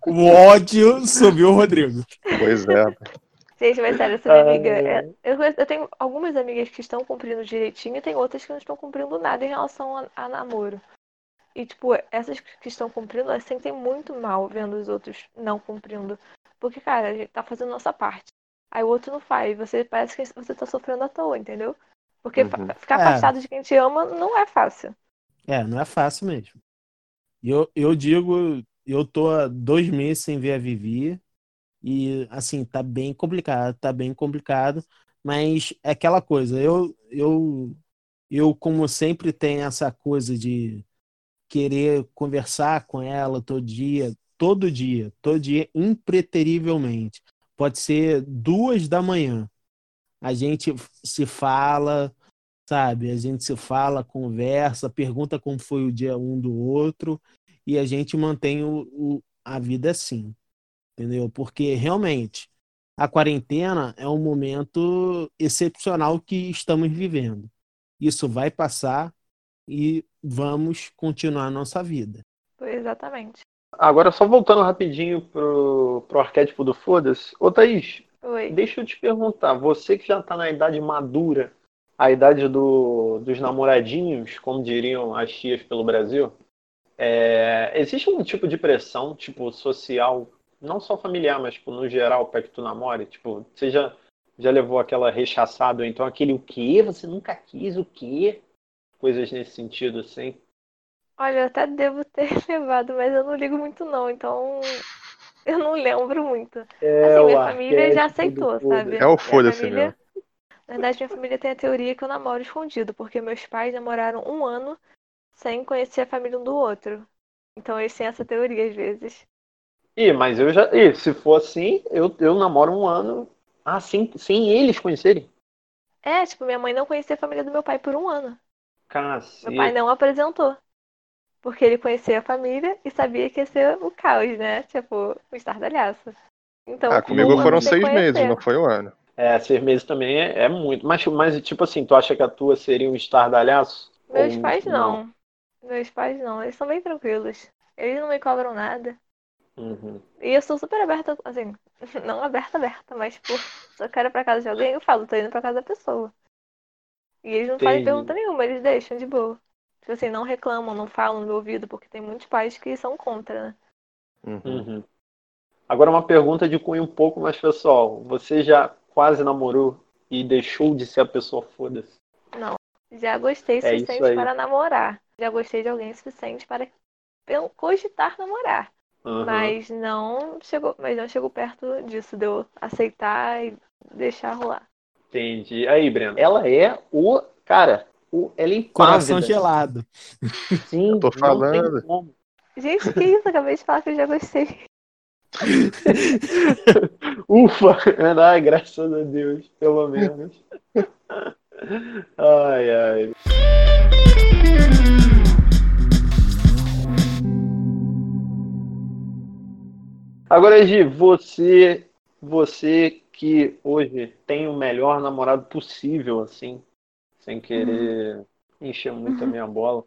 O ódio subiu Rodrigo. Pois é. Gente, mas sério, essa minha amiga. é- eu, eu tenho algumas amigas que estão cumprindo direitinho e tem outras que não estão cumprindo nada em relação a, a namoro. E, tipo, essas que estão cumprindo, elas sentem muito mal vendo os outros não cumprindo. Porque, cara, a gente tá fazendo nossa parte. Aí o outro não faz. Você parece que você tá sofrendo à toa, entendeu? Porque Uhum. ficar É. afastado de quem te ama não é fácil. É, não é fácil mesmo. E Eu, eu digo, eu tô há dois meses sem ver a Vivi e, assim, tá bem complicado, tá bem complicado, mas é aquela coisa, eu, eu, eu como sempre tenho essa coisa de querer conversar com ela todo dia, todo dia, todo dia, impreterivelmente. Pode ser duas da manhã. A gente se fala, sabe? A gente se fala, conversa, pergunta como foi o dia um do outro e a gente mantém o, o- a vida assim, entendeu? Porque realmente a quarentena é um momento excepcional que estamos vivendo. Isso vai passar, e vamos continuar a nossa vida. Foi exatamente. Agora, só voltando rapidinho pro, pro arquétipo do foda-se. Ô, Thaís, Oi. deixa eu te perguntar. Você que já tá na idade madura, a idade do, dos namoradinhos, como diriam as tias pelo Brasil, é, existe um tipo de pressão, tipo, social, não só familiar, mas, tipo, no geral, para que tu namore? Tipo, você já, já levou aquela rechaçada, ou então aquele o quê? Você nunca quis o quê? Coisas nesse sentido, assim. Olha, eu até devo ter levado, mas eu não ligo muito não, então eu não lembro muito. É Assim, minha família já aceitou, sabe? É o foda-se família- Na verdade, minha família tem a teoria que eu namoro escondido, porque meus pais namoraram um ano sem conhecer a família um do outro. Então eles têm essa teoria às vezes. Ih, mas eu já. Ih, se for assim, eu, eu namoro um ano. Ah, sem, sem eles conhecerem? É, tipo, minha mãe não conhecia a família do meu pai por um ano. Cacete. Meu pai não apresentou. Porque ele conhecia a família e sabia que ia ser o caos, né? Tipo, o estardalhaço. Então, Ah, comigo um foram seis meses, conhecer. não foi um ano. É, seis meses também é, é muito. Mas, mas, tipo assim, tu acha que a tua seria um estardalhaço? Meus Ou pais não. Meus pais não, eles são bem tranquilos. Eles não me cobram nada. Uhum. E eu sou super aberta, assim, não aberta, aberta, mas, tipo, se eu quero ir pra casa de alguém, eu falo, tô indo pra casa da pessoa. E eles não fazem Entendi. pergunta nenhuma, eles deixam de boa. Tipo assim, não reclamam, não falam no meu ouvido, porque tem muitos pais que são contra, né? Uhum. Uhum. Agora uma pergunta de cunho um pouco mais pessoal. Você já quase namorou e deixou de ser a pessoa foda-se? Não. Já gostei o É suficiente para namorar. Já gostei de alguém o suficiente para cogitar namorar. Uhum. Mas não chegou, mas não chegou perto disso, de eu aceitar e deixar rolar. Entendi. Aí, Breno. Ela é o. Cara, o, ela é Coração gelado. Sim, Eu tô falando. Gente, que isso? Acabei de falar que eu já gostei. Ufa! Ai, graças a Deus, pelo menos. Ai, ai. Agora, Gi, você, você que hoje tem o melhor namorado possível, assim, sem querer encher muito a minha bola,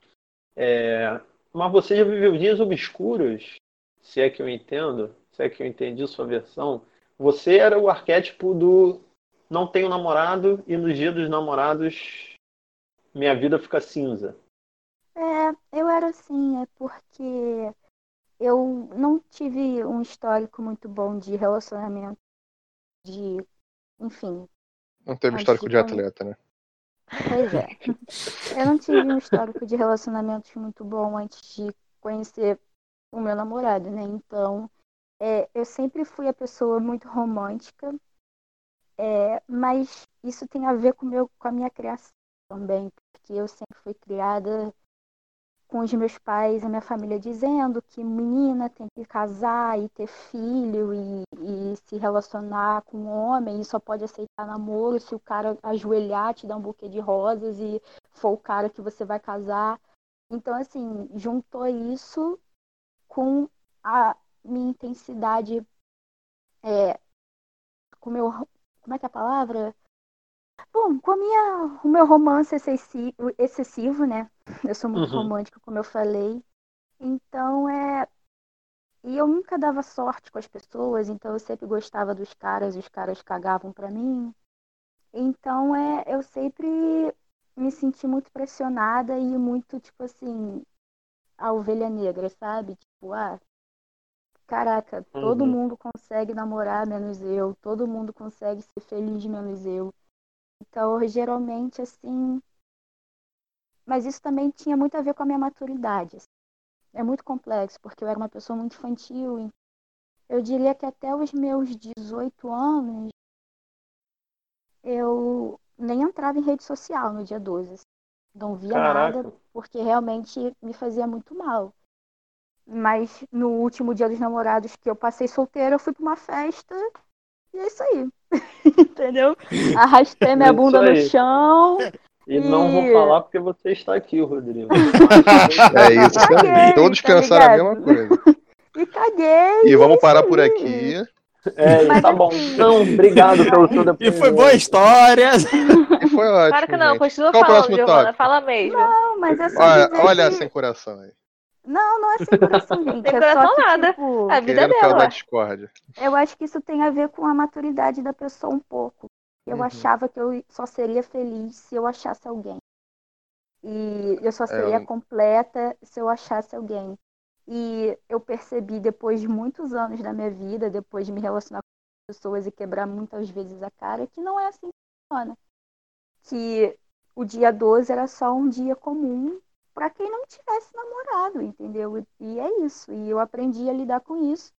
é, mas você já viveu dias obscuros, se é que eu entendo, se é que eu entendi sua versão, você era o arquétipo do não tenho namorado e no dia dos namorados minha vida fica cinza. É, eu era assim, é porque eu não tive um histórico muito bom de relacionamento, de, enfim, Não teve histórico de de atleta, né? Pois é. Eu não tive um histórico de relacionamentos muito bom antes de conhecer o meu namorado, né? Então, é, eu sempre fui a pessoa muito romântica, é, mas isso tem a ver com, meu, com a minha criação também, porque eu sempre fui criada com os meus pais, a minha família dizendo que menina tem que casar e ter filho e, e se relacionar com um homem e só pode aceitar namoro se o cara ajoelhar, te dar um buquê de rosas e for o cara que você vai casar. Então, assim, juntou isso com a minha intensidade, é, com meu, como é que é a palavra? Bom, com a minha, o meu romance excessi- excessivo, né? Eu sou muito Uhum. romântica, como eu falei. Então é. E eu nunca dava sorte com as pessoas, então eu sempre gostava dos caras, os caras cagavam pra mim. Então é, eu sempre me senti muito pressionada e muito, tipo assim, a ovelha negra, sabe? Tipo, ah, caraca, todo Uhum. mundo consegue namorar menos eu, todo mundo consegue ser feliz menos eu. Então, geralmente, assim. Mas isso também tinha muito a ver com a minha maturidade. assim. É muito complexo, porque eu era uma pessoa muito infantil. e Eu diria que até os meus 18 anos, eu nem entrava em rede social no dia 12. assim. Não via Caraca. nada, porque realmente me fazia muito mal. Mas no último dia dos namorados que eu passei solteira, eu fui pra uma festa e é isso aí. Entendeu? Arrastei minha É bunda no chão. E não vou E- falar porque você está aqui, Rodrigo. É isso Caguei. Todos tá pensaram a ligado? mesma coisa. E caguei. E é vamos isso parar por aqui. É, Mas tá bom. assim- Não, obrigado pelo seu E depoimento. foi boa história. E foi ótimo. Claro que não, gente. continua Qual o falando, próximo Giovana. Fala mesmo. Não, mas é só Olha, olha que... sem coração aí. Não, não é sem coração, gente. Tem é coração só que, nada. tipo, A vida Querendo causar dela. discórdia. eu acho que isso tem a ver com a maturidade da pessoa um pouco. Eu Uhum. achava que eu só seria feliz se eu achasse alguém. E eu só seria eu- completa se eu achasse alguém. E eu percebi depois de muitos anos da minha vida, depois de me relacionar com pessoas e quebrar muitas vezes a cara, que não é assim que funciona. Que o dia 12 era só um dia comum para quem não tivesse namorado, entendeu? E é isso. E eu aprendi a lidar com isso.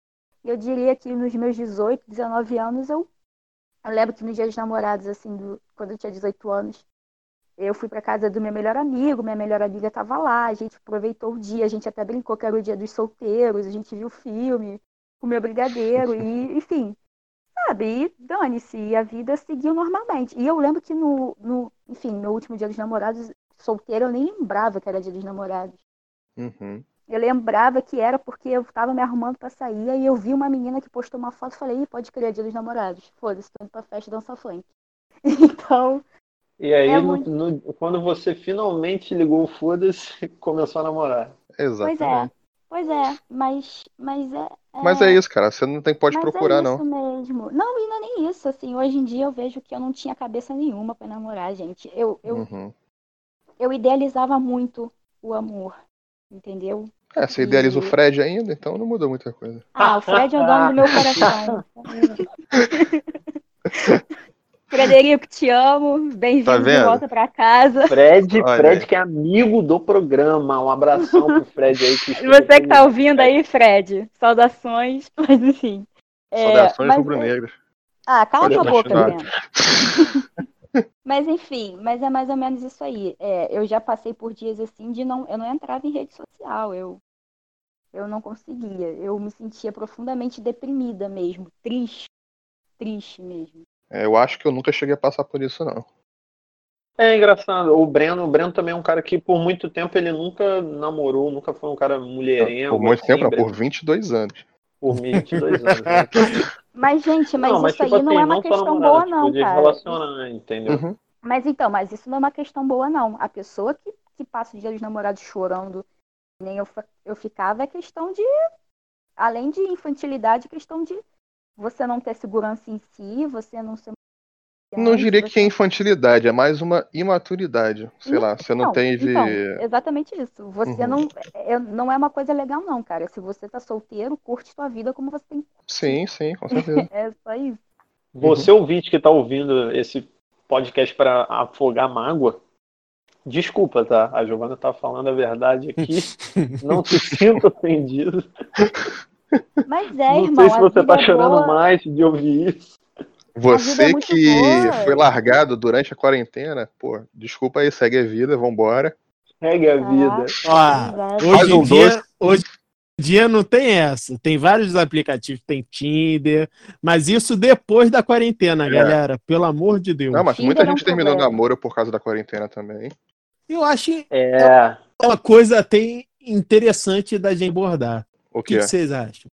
Eu diria que nos meus 18, 19 anos, eu, eu lembro que no dia dos namorados, assim, do- quando eu tinha 18 anos, eu fui para casa do meu melhor amigo, minha melhor amiga estava lá, a gente aproveitou o dia, a gente até brincou que era o dia dos solteiros, a gente viu filme, comeu brigadeiro, e, enfim, sabe? E dane-se, e a vida seguiu normalmente. E eu lembro que no, no, enfim, meu último dia dos namorados, solteira, eu nem lembrava que era dia dos namorados. Uhum. Eu lembrava que era porque eu tava me arrumando pra sair e eu vi uma menina que postou uma foto e falei, Ih, pode crer, é dia dos namorados. Foda-se, tô indo pra festa dançar funk. Então, E aí, É no- muito- no- quando você finalmente ligou o foda-se, começou a namorar. Exatamente. pois é, pois é, mas, mas é, Mas é isso, cara. Você não tem pode mas procurar, é não. isso mesmo. Não, e não é nem isso, assim, hoje em dia eu vejo que eu não tinha cabeça nenhuma pra namorar, gente. Eu, eu, Uhum. Eu idealizava muito o amor, entendeu? É, você idealiza o E- Fred ainda, então não mudou muita coisa. Ah, o Fred é o dono do meu coração. Frederico, te amo. Bem-vindo Tá de volta pra casa. Fred, Olha Fred aí. que é amigo do programa. Um abração pro Fred aí. Que E você que tá ouvindo aí, Fred, saudações, mas enfim. É, Saudações mas- rubro-negras. Ah, cala Pode tua boca. Breno. Mas enfim, mas é mais ou menos isso aí. É, eu já passei por dias assim de não, eu não entrava em rede social, eu, eu não conseguia. Eu me sentia profundamente deprimida mesmo, triste, triste mesmo. É, eu acho que eu nunca cheguei a passar por isso, não. É engraçado. O Breno, o Breno também é um cara que por muito tempo ele nunca namorou, nunca foi um cara mulherengo. por muito assim, tempo, não, por 22 anos. Por 22 anos. né? Mas, gente, mas não, mas isso tipo aí não assim, é uma só questão namorar, boa, tipo, não, de cara. relacionar, entendeu? Uhum. Mas então, mas isso não é uma questão boa, não. A pessoa que, que passa o dia dos namorados chorando, nem eu, fa- eu ficava, é questão de, além de infantilidade, questão de você não ter segurança em si, você não ser. Não diria que é infantilidade, é mais uma imaturidade. Sei lá, você não, teve. Então, exatamente isso. Você Uhum. não, é, não é uma coisa legal, não, cara. Se você tá solteiro, curte sua vida como você tem. Sim, sim, com certeza. É só isso. Você ouvinte que está ouvindo esse podcast para afogar mágoa, desculpa, tá? A Giovana tá falando a verdade aqui. Não se sinta ofendido. Mas é, Não irmão. sei se você tá é chorando boa. mais de ouvir isso. Você é que boa. foi largado durante a quarentena, pô, desculpa aí, segue a vida, vambora. Segue a vida. Ó, Exato. hoje um dia, doce. hoje em dia não tem essa. Tem vários aplicativos, tem Tinder, mas isso depois da quarentena, É. galera. Pelo amor de Deus. Não, mas Tinder muita gente terminou problema. namoro por causa da quarentena também. Eu acho É. uma coisa até interessante da gente abordar. O O que, que vocês acham?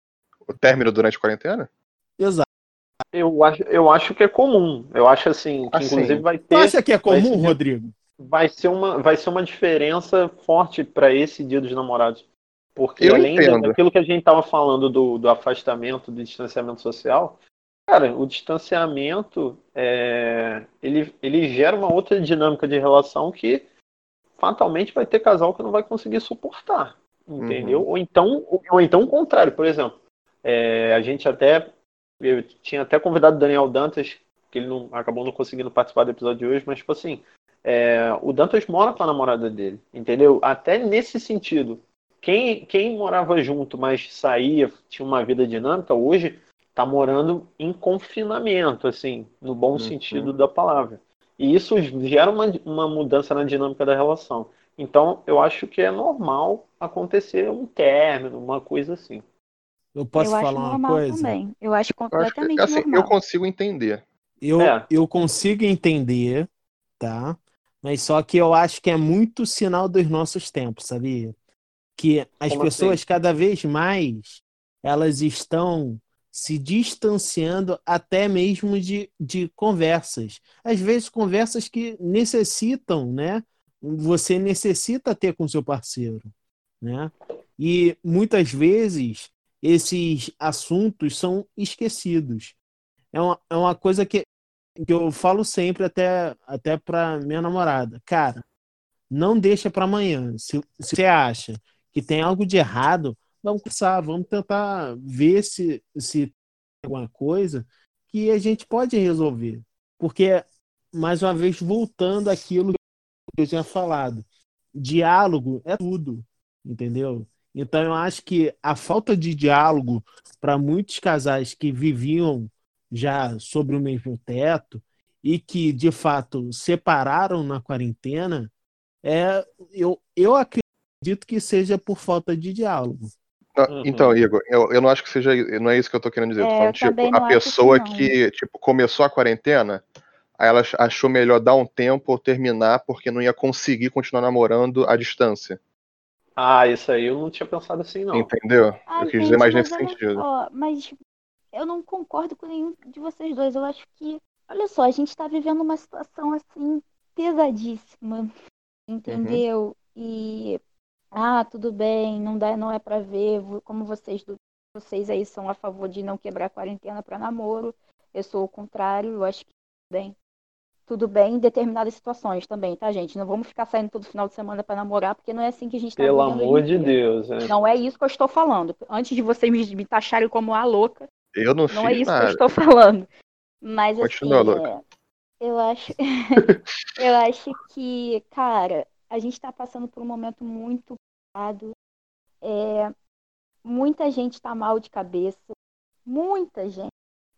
O término durante a quarentena? Exato. Eu acho, eu acho que é comum. Eu acho assim, que Assim. inclusive vai ter. acha que é vai comum, ser- Rodrigo? vai ser uma, vai ser uma diferença forte para esse Dia dos Namorados. Porque Eu além entendo. daquilo que a gente estava falando do, do afastamento, do distanciamento social, cara, o distanciamento é, ele, ele gera uma outra dinâmica de relação que fatalmente vai ter casal que não vai conseguir suportar, entendeu? Ou então, ou, ou então o contrário, por exemplo, é, a gente até eu tinha até convidado o Daniel Dantas, que ele não acabou não conseguindo participar do episódio de hoje, mas tipo assim, é, o Dantas mora com a namorada dele, entendeu? Até nesse sentido. Quem, quem morava junto, mas saía, tinha uma vida dinâmica, hoje tá morando em confinamento, assim, no bom Uhum. sentido da palavra. E isso gera uma, uma mudança na dinâmica da relação. Então, eu acho que é normal acontecer um término, uma coisa assim. Eu posso eu acho falar uma coisa? também. Eu acho Eu acho que, completamente assim, normal. eu consigo entender. Eu, É. eu consigo entender, tá? Mas só que eu acho que é muito sinal dos nossos tempos, sabia? Que as Como pessoas assim? cada vez mais elas estão se distanciando até mesmo de, de conversas. Às vezes, conversas que necessitam, né? Você necessita ter com seu parceiro, né? E muitas vezes esses assuntos são esquecidos. É uma, é uma coisa que, que eu falo sempre até, até para minha namorada. Cara, não deixa para amanhã. Se, se você acha que tem algo de errado, vamos conversar, vamos tentar ver se, se tem alguma coisa que a gente pode resolver. Porque, mais uma vez, voltando àquilo que eu tinha falado, diálogo é tudo, entendeu? Então, eu acho que a falta de diálogo para muitos casais que viviam já sobre o mesmo teto e que, de fato, separaram na quarentena, é, eu, eu acredito que seja por falta de diálogo. Uhum. Então, Igor, eu, eu não acho que seja. Não é isso que eu tô querendo dizer. É, falando, tipo, a pessoa que, que, tipo, começou a quarentena, aí ela achou melhor dar um tempo ou terminar porque não ia conseguir continuar namorando à distância. Ah, isso aí eu não tinha pensado assim, não. Entendeu? Ah, eu quis dizer mais nesse sentido. Mas eu não concordo com nenhum de vocês dois. Eu acho que, olha só, a gente tá vivendo uma situação assim pesadíssima, entendeu? Uhum. E ah, tudo bem, não dá, não é para ver, como vocês vocês aí são a favor de não quebrar a quarentena para namoro. Eu sou o contrário, eu acho que bem. Tudo bem em determinadas situações também, tá, gente? Não vamos ficar saindo todo final de semana para namorar, porque não é assim que a gente tá Pelo amor de Deus, é. Não é isso que eu estou falando. Antes de vocês me, me taxarem como a louca, eu não, não é isso nada. que eu estou falando. Mas Continua, assim, é, eu acho eu acho que, cara, a gente está passando por um momento muito complicado. É, muita gente está mal de cabeça. Muita gente.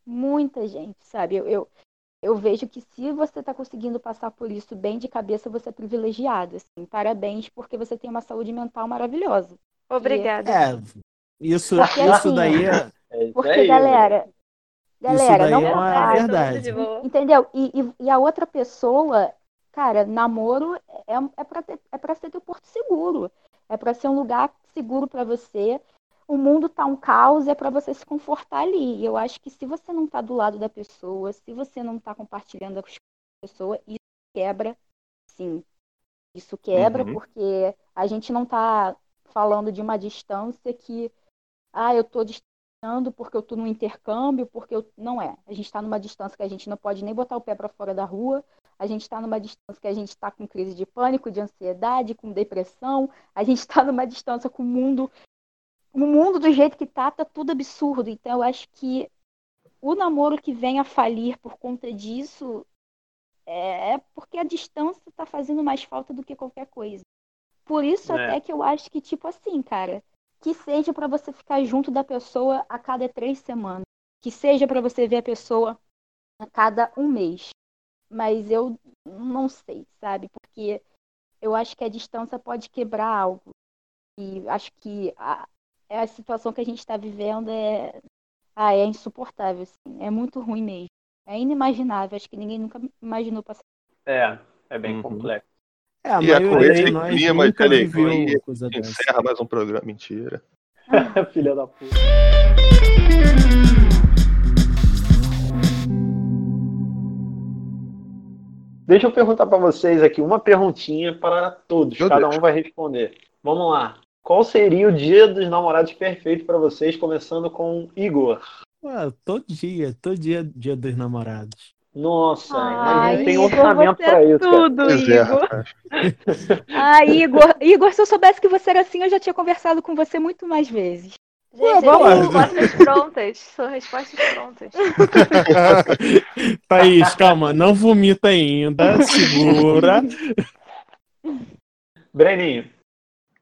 Muita gente, sabe? Eu, eu, eu vejo que se você está conseguindo passar por isso bem de cabeça, você é privilegiado. Assim. Parabéns, porque você tem uma saúde mental maravilhosa. Obrigada. É, isso, porque, isso assim, daí é... é porque, aí, galera, galera, não é uma verdade. Entendeu? E, e, e, a outra pessoa, cara, namoro é, é para é pra ser teu porto seguro. É para ser um lugar seguro para você. O mundo tá um caos, é para você se confortar ali. E eu acho que se você não tá do lado da pessoa, se você não tá compartilhando com a pessoa, isso quebra, sim. Isso quebra uhum. porque a gente não tá falando de uma distância que ah, eu tô distanciando porque eu tô no intercâmbio, porque eu não é. A gente está numa distância que a gente não pode nem botar o pé para fora da rua, a gente está numa distância que a gente está com crise de pânico, de ansiedade, com depressão, a gente está numa distância com o mundo, o mundo do jeito que tá, tá tudo absurdo. Então eu acho que o namoro que vem a falir por conta disso é, é porque a distância está fazendo mais falta do que qualquer coisa. Por isso é. até que eu acho que, tipo assim, cara, que seja para você ficar junto da pessoa a cada três semanas. Que seja para você ver a pessoa a cada um mês mas eu não sei, sabe? Porque eu acho que a distância pode quebrar algo. E acho que a, a situação que a gente está vivendo é, ah, é insuportável, assim. é muito ruim mesmo. É inimaginável, acho que ninguém nunca imaginou passar. É, é bem uhum. complexo. É, a e é com esse clima de alegria encerra mais um programa. Mentira. Filha da puta. Deixa eu perguntar para vocês aqui uma perguntinha para todos. Meu Cada Deus. um vai responder. Vamos lá. Qual seria o dia dos namorados perfeito para vocês, começando com Igor? Ué, todo dia, todo dia dia dos namorados. Nossa, Ai, não tem orçamento para isso. Tudo, cara. Igor. ah, Igor, Igor, se eu soubesse que você era assim, eu já tinha conversado com você muito mais vezes. Gente, vamos. respostas prontas. São respostas prontas. Thaís, calma, não vomita ainda. Segura. Breninho.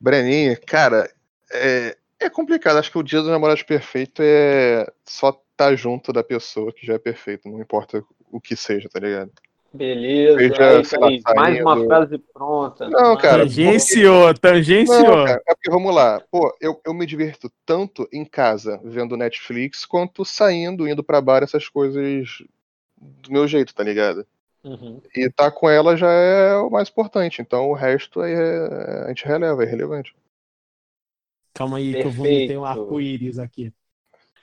Breninho, cara, é, é complicado. Acho que o dia do namorado perfeito é só estar tá junto da pessoa que já é perfeito. Não importa o que seja, tá ligado? Beleza, aí, lá, mais uma frase pronta. Não, cara. Tangenciou, tangenciou. Não, cara, é porque, vamos lá. Pô, eu, eu me diverto tanto em casa, vendo Netflix, quanto saindo, indo pra bar, essas coisas do meu jeito, tá ligado? Uhum. E tá com ela já é o mais importante. Então o resto aí é, a gente releva, é relevante. Calma aí Perfeito. que eu vou meter um arco-íris aqui.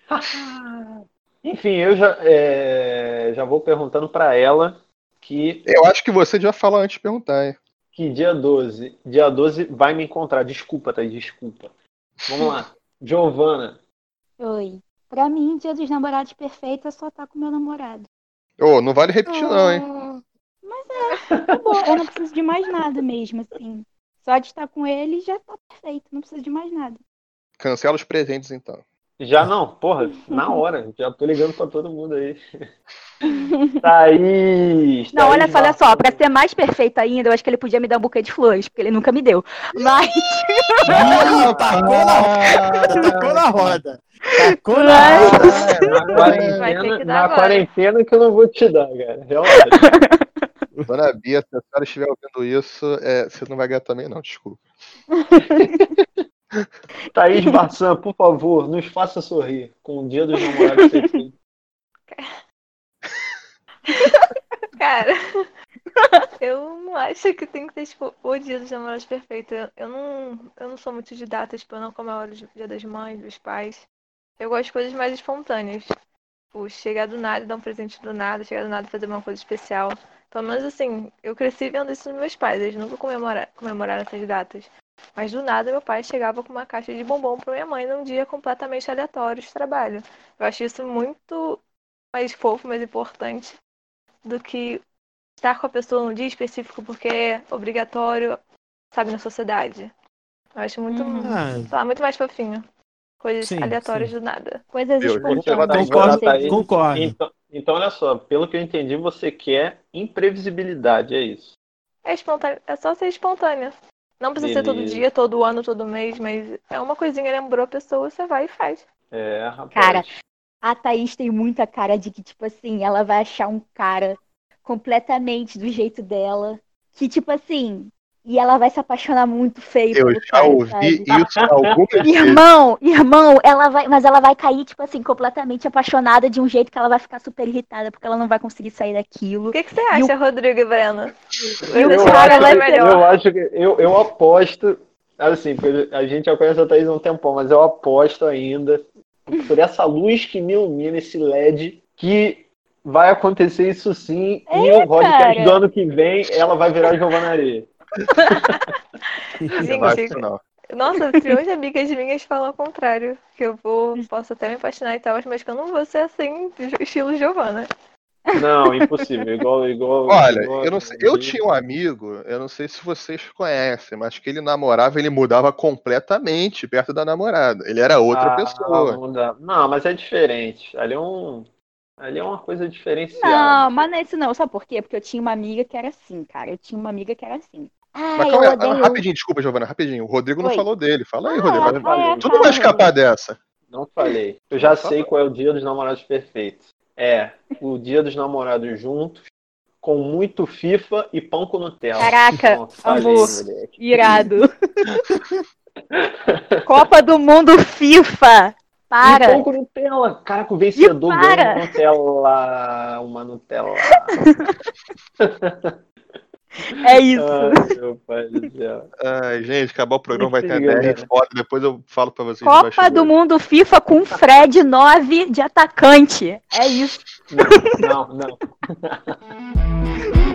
Enfim, eu já, é, já vou perguntando para ela que. Eu acho que você já falou antes de perguntar, hein? Que dia 12. Dia 12 vai me encontrar. Desculpa, Thaís, desculpa. Vamos lá. Giovana. Oi. Pra mim, dia dos namorados perfeito é só estar com meu namorado. Ô, oh, não vale repetir, não, hein? É, eu não preciso de mais nada mesmo, assim. Só de estar com ele já tá perfeito, não preciso de mais nada. Cancela os presentes, então. Já não, porra, na hora. Já tô ligando pra todo mundo aí. Thaís. Não, Thaís olha só, olha só. Pra ser mais perfeito ainda, eu acho que ele podia me dar um buquê de flores, porque ele nunca me deu. Mas. Ih, tacou na roda, tacou na roda. Tacou na Mas- roda. Na Vai ter quarentena, que na quarentena que eu não vou te dar, cara. Relaxa. Dona Bia, se a senhora estiver ouvindo isso, é, você não vai ganhar também, não, desculpa. Thaís Barçan, por favor, nos faça sorrir com o dia dos namorados perfeito. Cara, eu não acho que tem que ter, tipo, o dia dos namorados perfeito. Eu, eu não, eu não sou muito de data, tipo, eu não comemoro o dia das mães, dos pais. Eu gosto de coisas mais espontâneas. Tipo, chegar do nada e dar um presente do nada, chegar do nada e fazer uma coisa especial. Pelo menos assim, eu cresci vendo isso nos meus pais, eles nunca comemoraram, comemoraram essas datas. Mas do nada meu pai chegava com uma caixa de bombom pra minha mãe num dia completamente aleatório de trabalho. Eu acho isso muito mais fofo, mais importante do que estar com a pessoa num dia específico porque é obrigatório, sabe, na sociedade. Eu acho muito, Uhum. Ah, lá, muito mais fofinho. Coisas Sim, aleatórias sim. do nada. Coisas espontâneas. concordo, concordo. Então, então, olha só, pelo que eu entendi, você quer imprevisibilidade, é isso. É espontâneo, é só ser espontâneo. Não precisa ser todo Beleza. dia, todo ano, todo mês, mas é uma coisinha, lembrou a pessoa, você vai e faz. É, rapaz. Cara, A Thaís tem muita cara de que, tipo assim, ela vai achar um cara completamente do jeito dela. Que, tipo assim, e ela vai se apaixonar muito feio Eu já cara, ouvi sabe? isso algumas vezes. Irmão, irmão, ela vai, mas ela vai cair, tipo assim, completamente apaixonada de um jeito que ela vai ficar super irritada, porque ela não vai conseguir sair daquilo. O que, que você acha, Rodrigo e Breno? O eu, cara acho, que- ser- eu acho que eu, eu aposto, assim, porque a gente já conhece a Thaís há um tempão, mas eu aposto ainda, por essa luz que me ilumina, esse LED, que vai acontecer isso sim, e o podcast cara. do ano que vem ela vai virar Giovanna Areia. Gente, nossa, trilhões de amigas minhas falam ao contrário. Que eu vou, posso até me apaixonar e tal, mas que eu não vou ser assim, estilo Giovanna. Não, impossível, igual, igual. Olha, igual- eu não sei. Eu tinha um amigo, eu não sei se vocês conhecem, mas que ele namorava, ele mudava completamente perto da namorada. Ele era outra Ah, pessoa. Não, mas é diferente. Ali é um. Ali é uma coisa diferenciada. Não, mas não é isso não. Sabe por quê? Porque eu tinha uma amiga que era assim, cara. Eu tinha uma amiga que era assim. Ah, Mas calma aí, odeio. rapidinho, desculpa, Giovana, rapidinho. O Rodrigo não Oi. falou dele. Fala aí, Ah, Rodrigo. Vai- é, Tu não vai escapar dessa. Não falei. Eu já sei qual é o dia dos namorados perfeitos. É o dia dos namorados juntos, com muito FIFA e pão com Nutella. Caraca, Não, falei, amor. moleque. Irado. Copa do Mundo FIFA. E Para. pão com Nutella. Caraca, o vencedor E ganha uma Nutella. Uma Nutella. É isso. Ai, meu pai do céu. Ai, gente, acabar o programa vai ter a Mentira, DR galera. foda. Depois eu falo pra vocês. Copa do Mundo FIFA com Fred 9 de atacante. É isso. Não, não, não.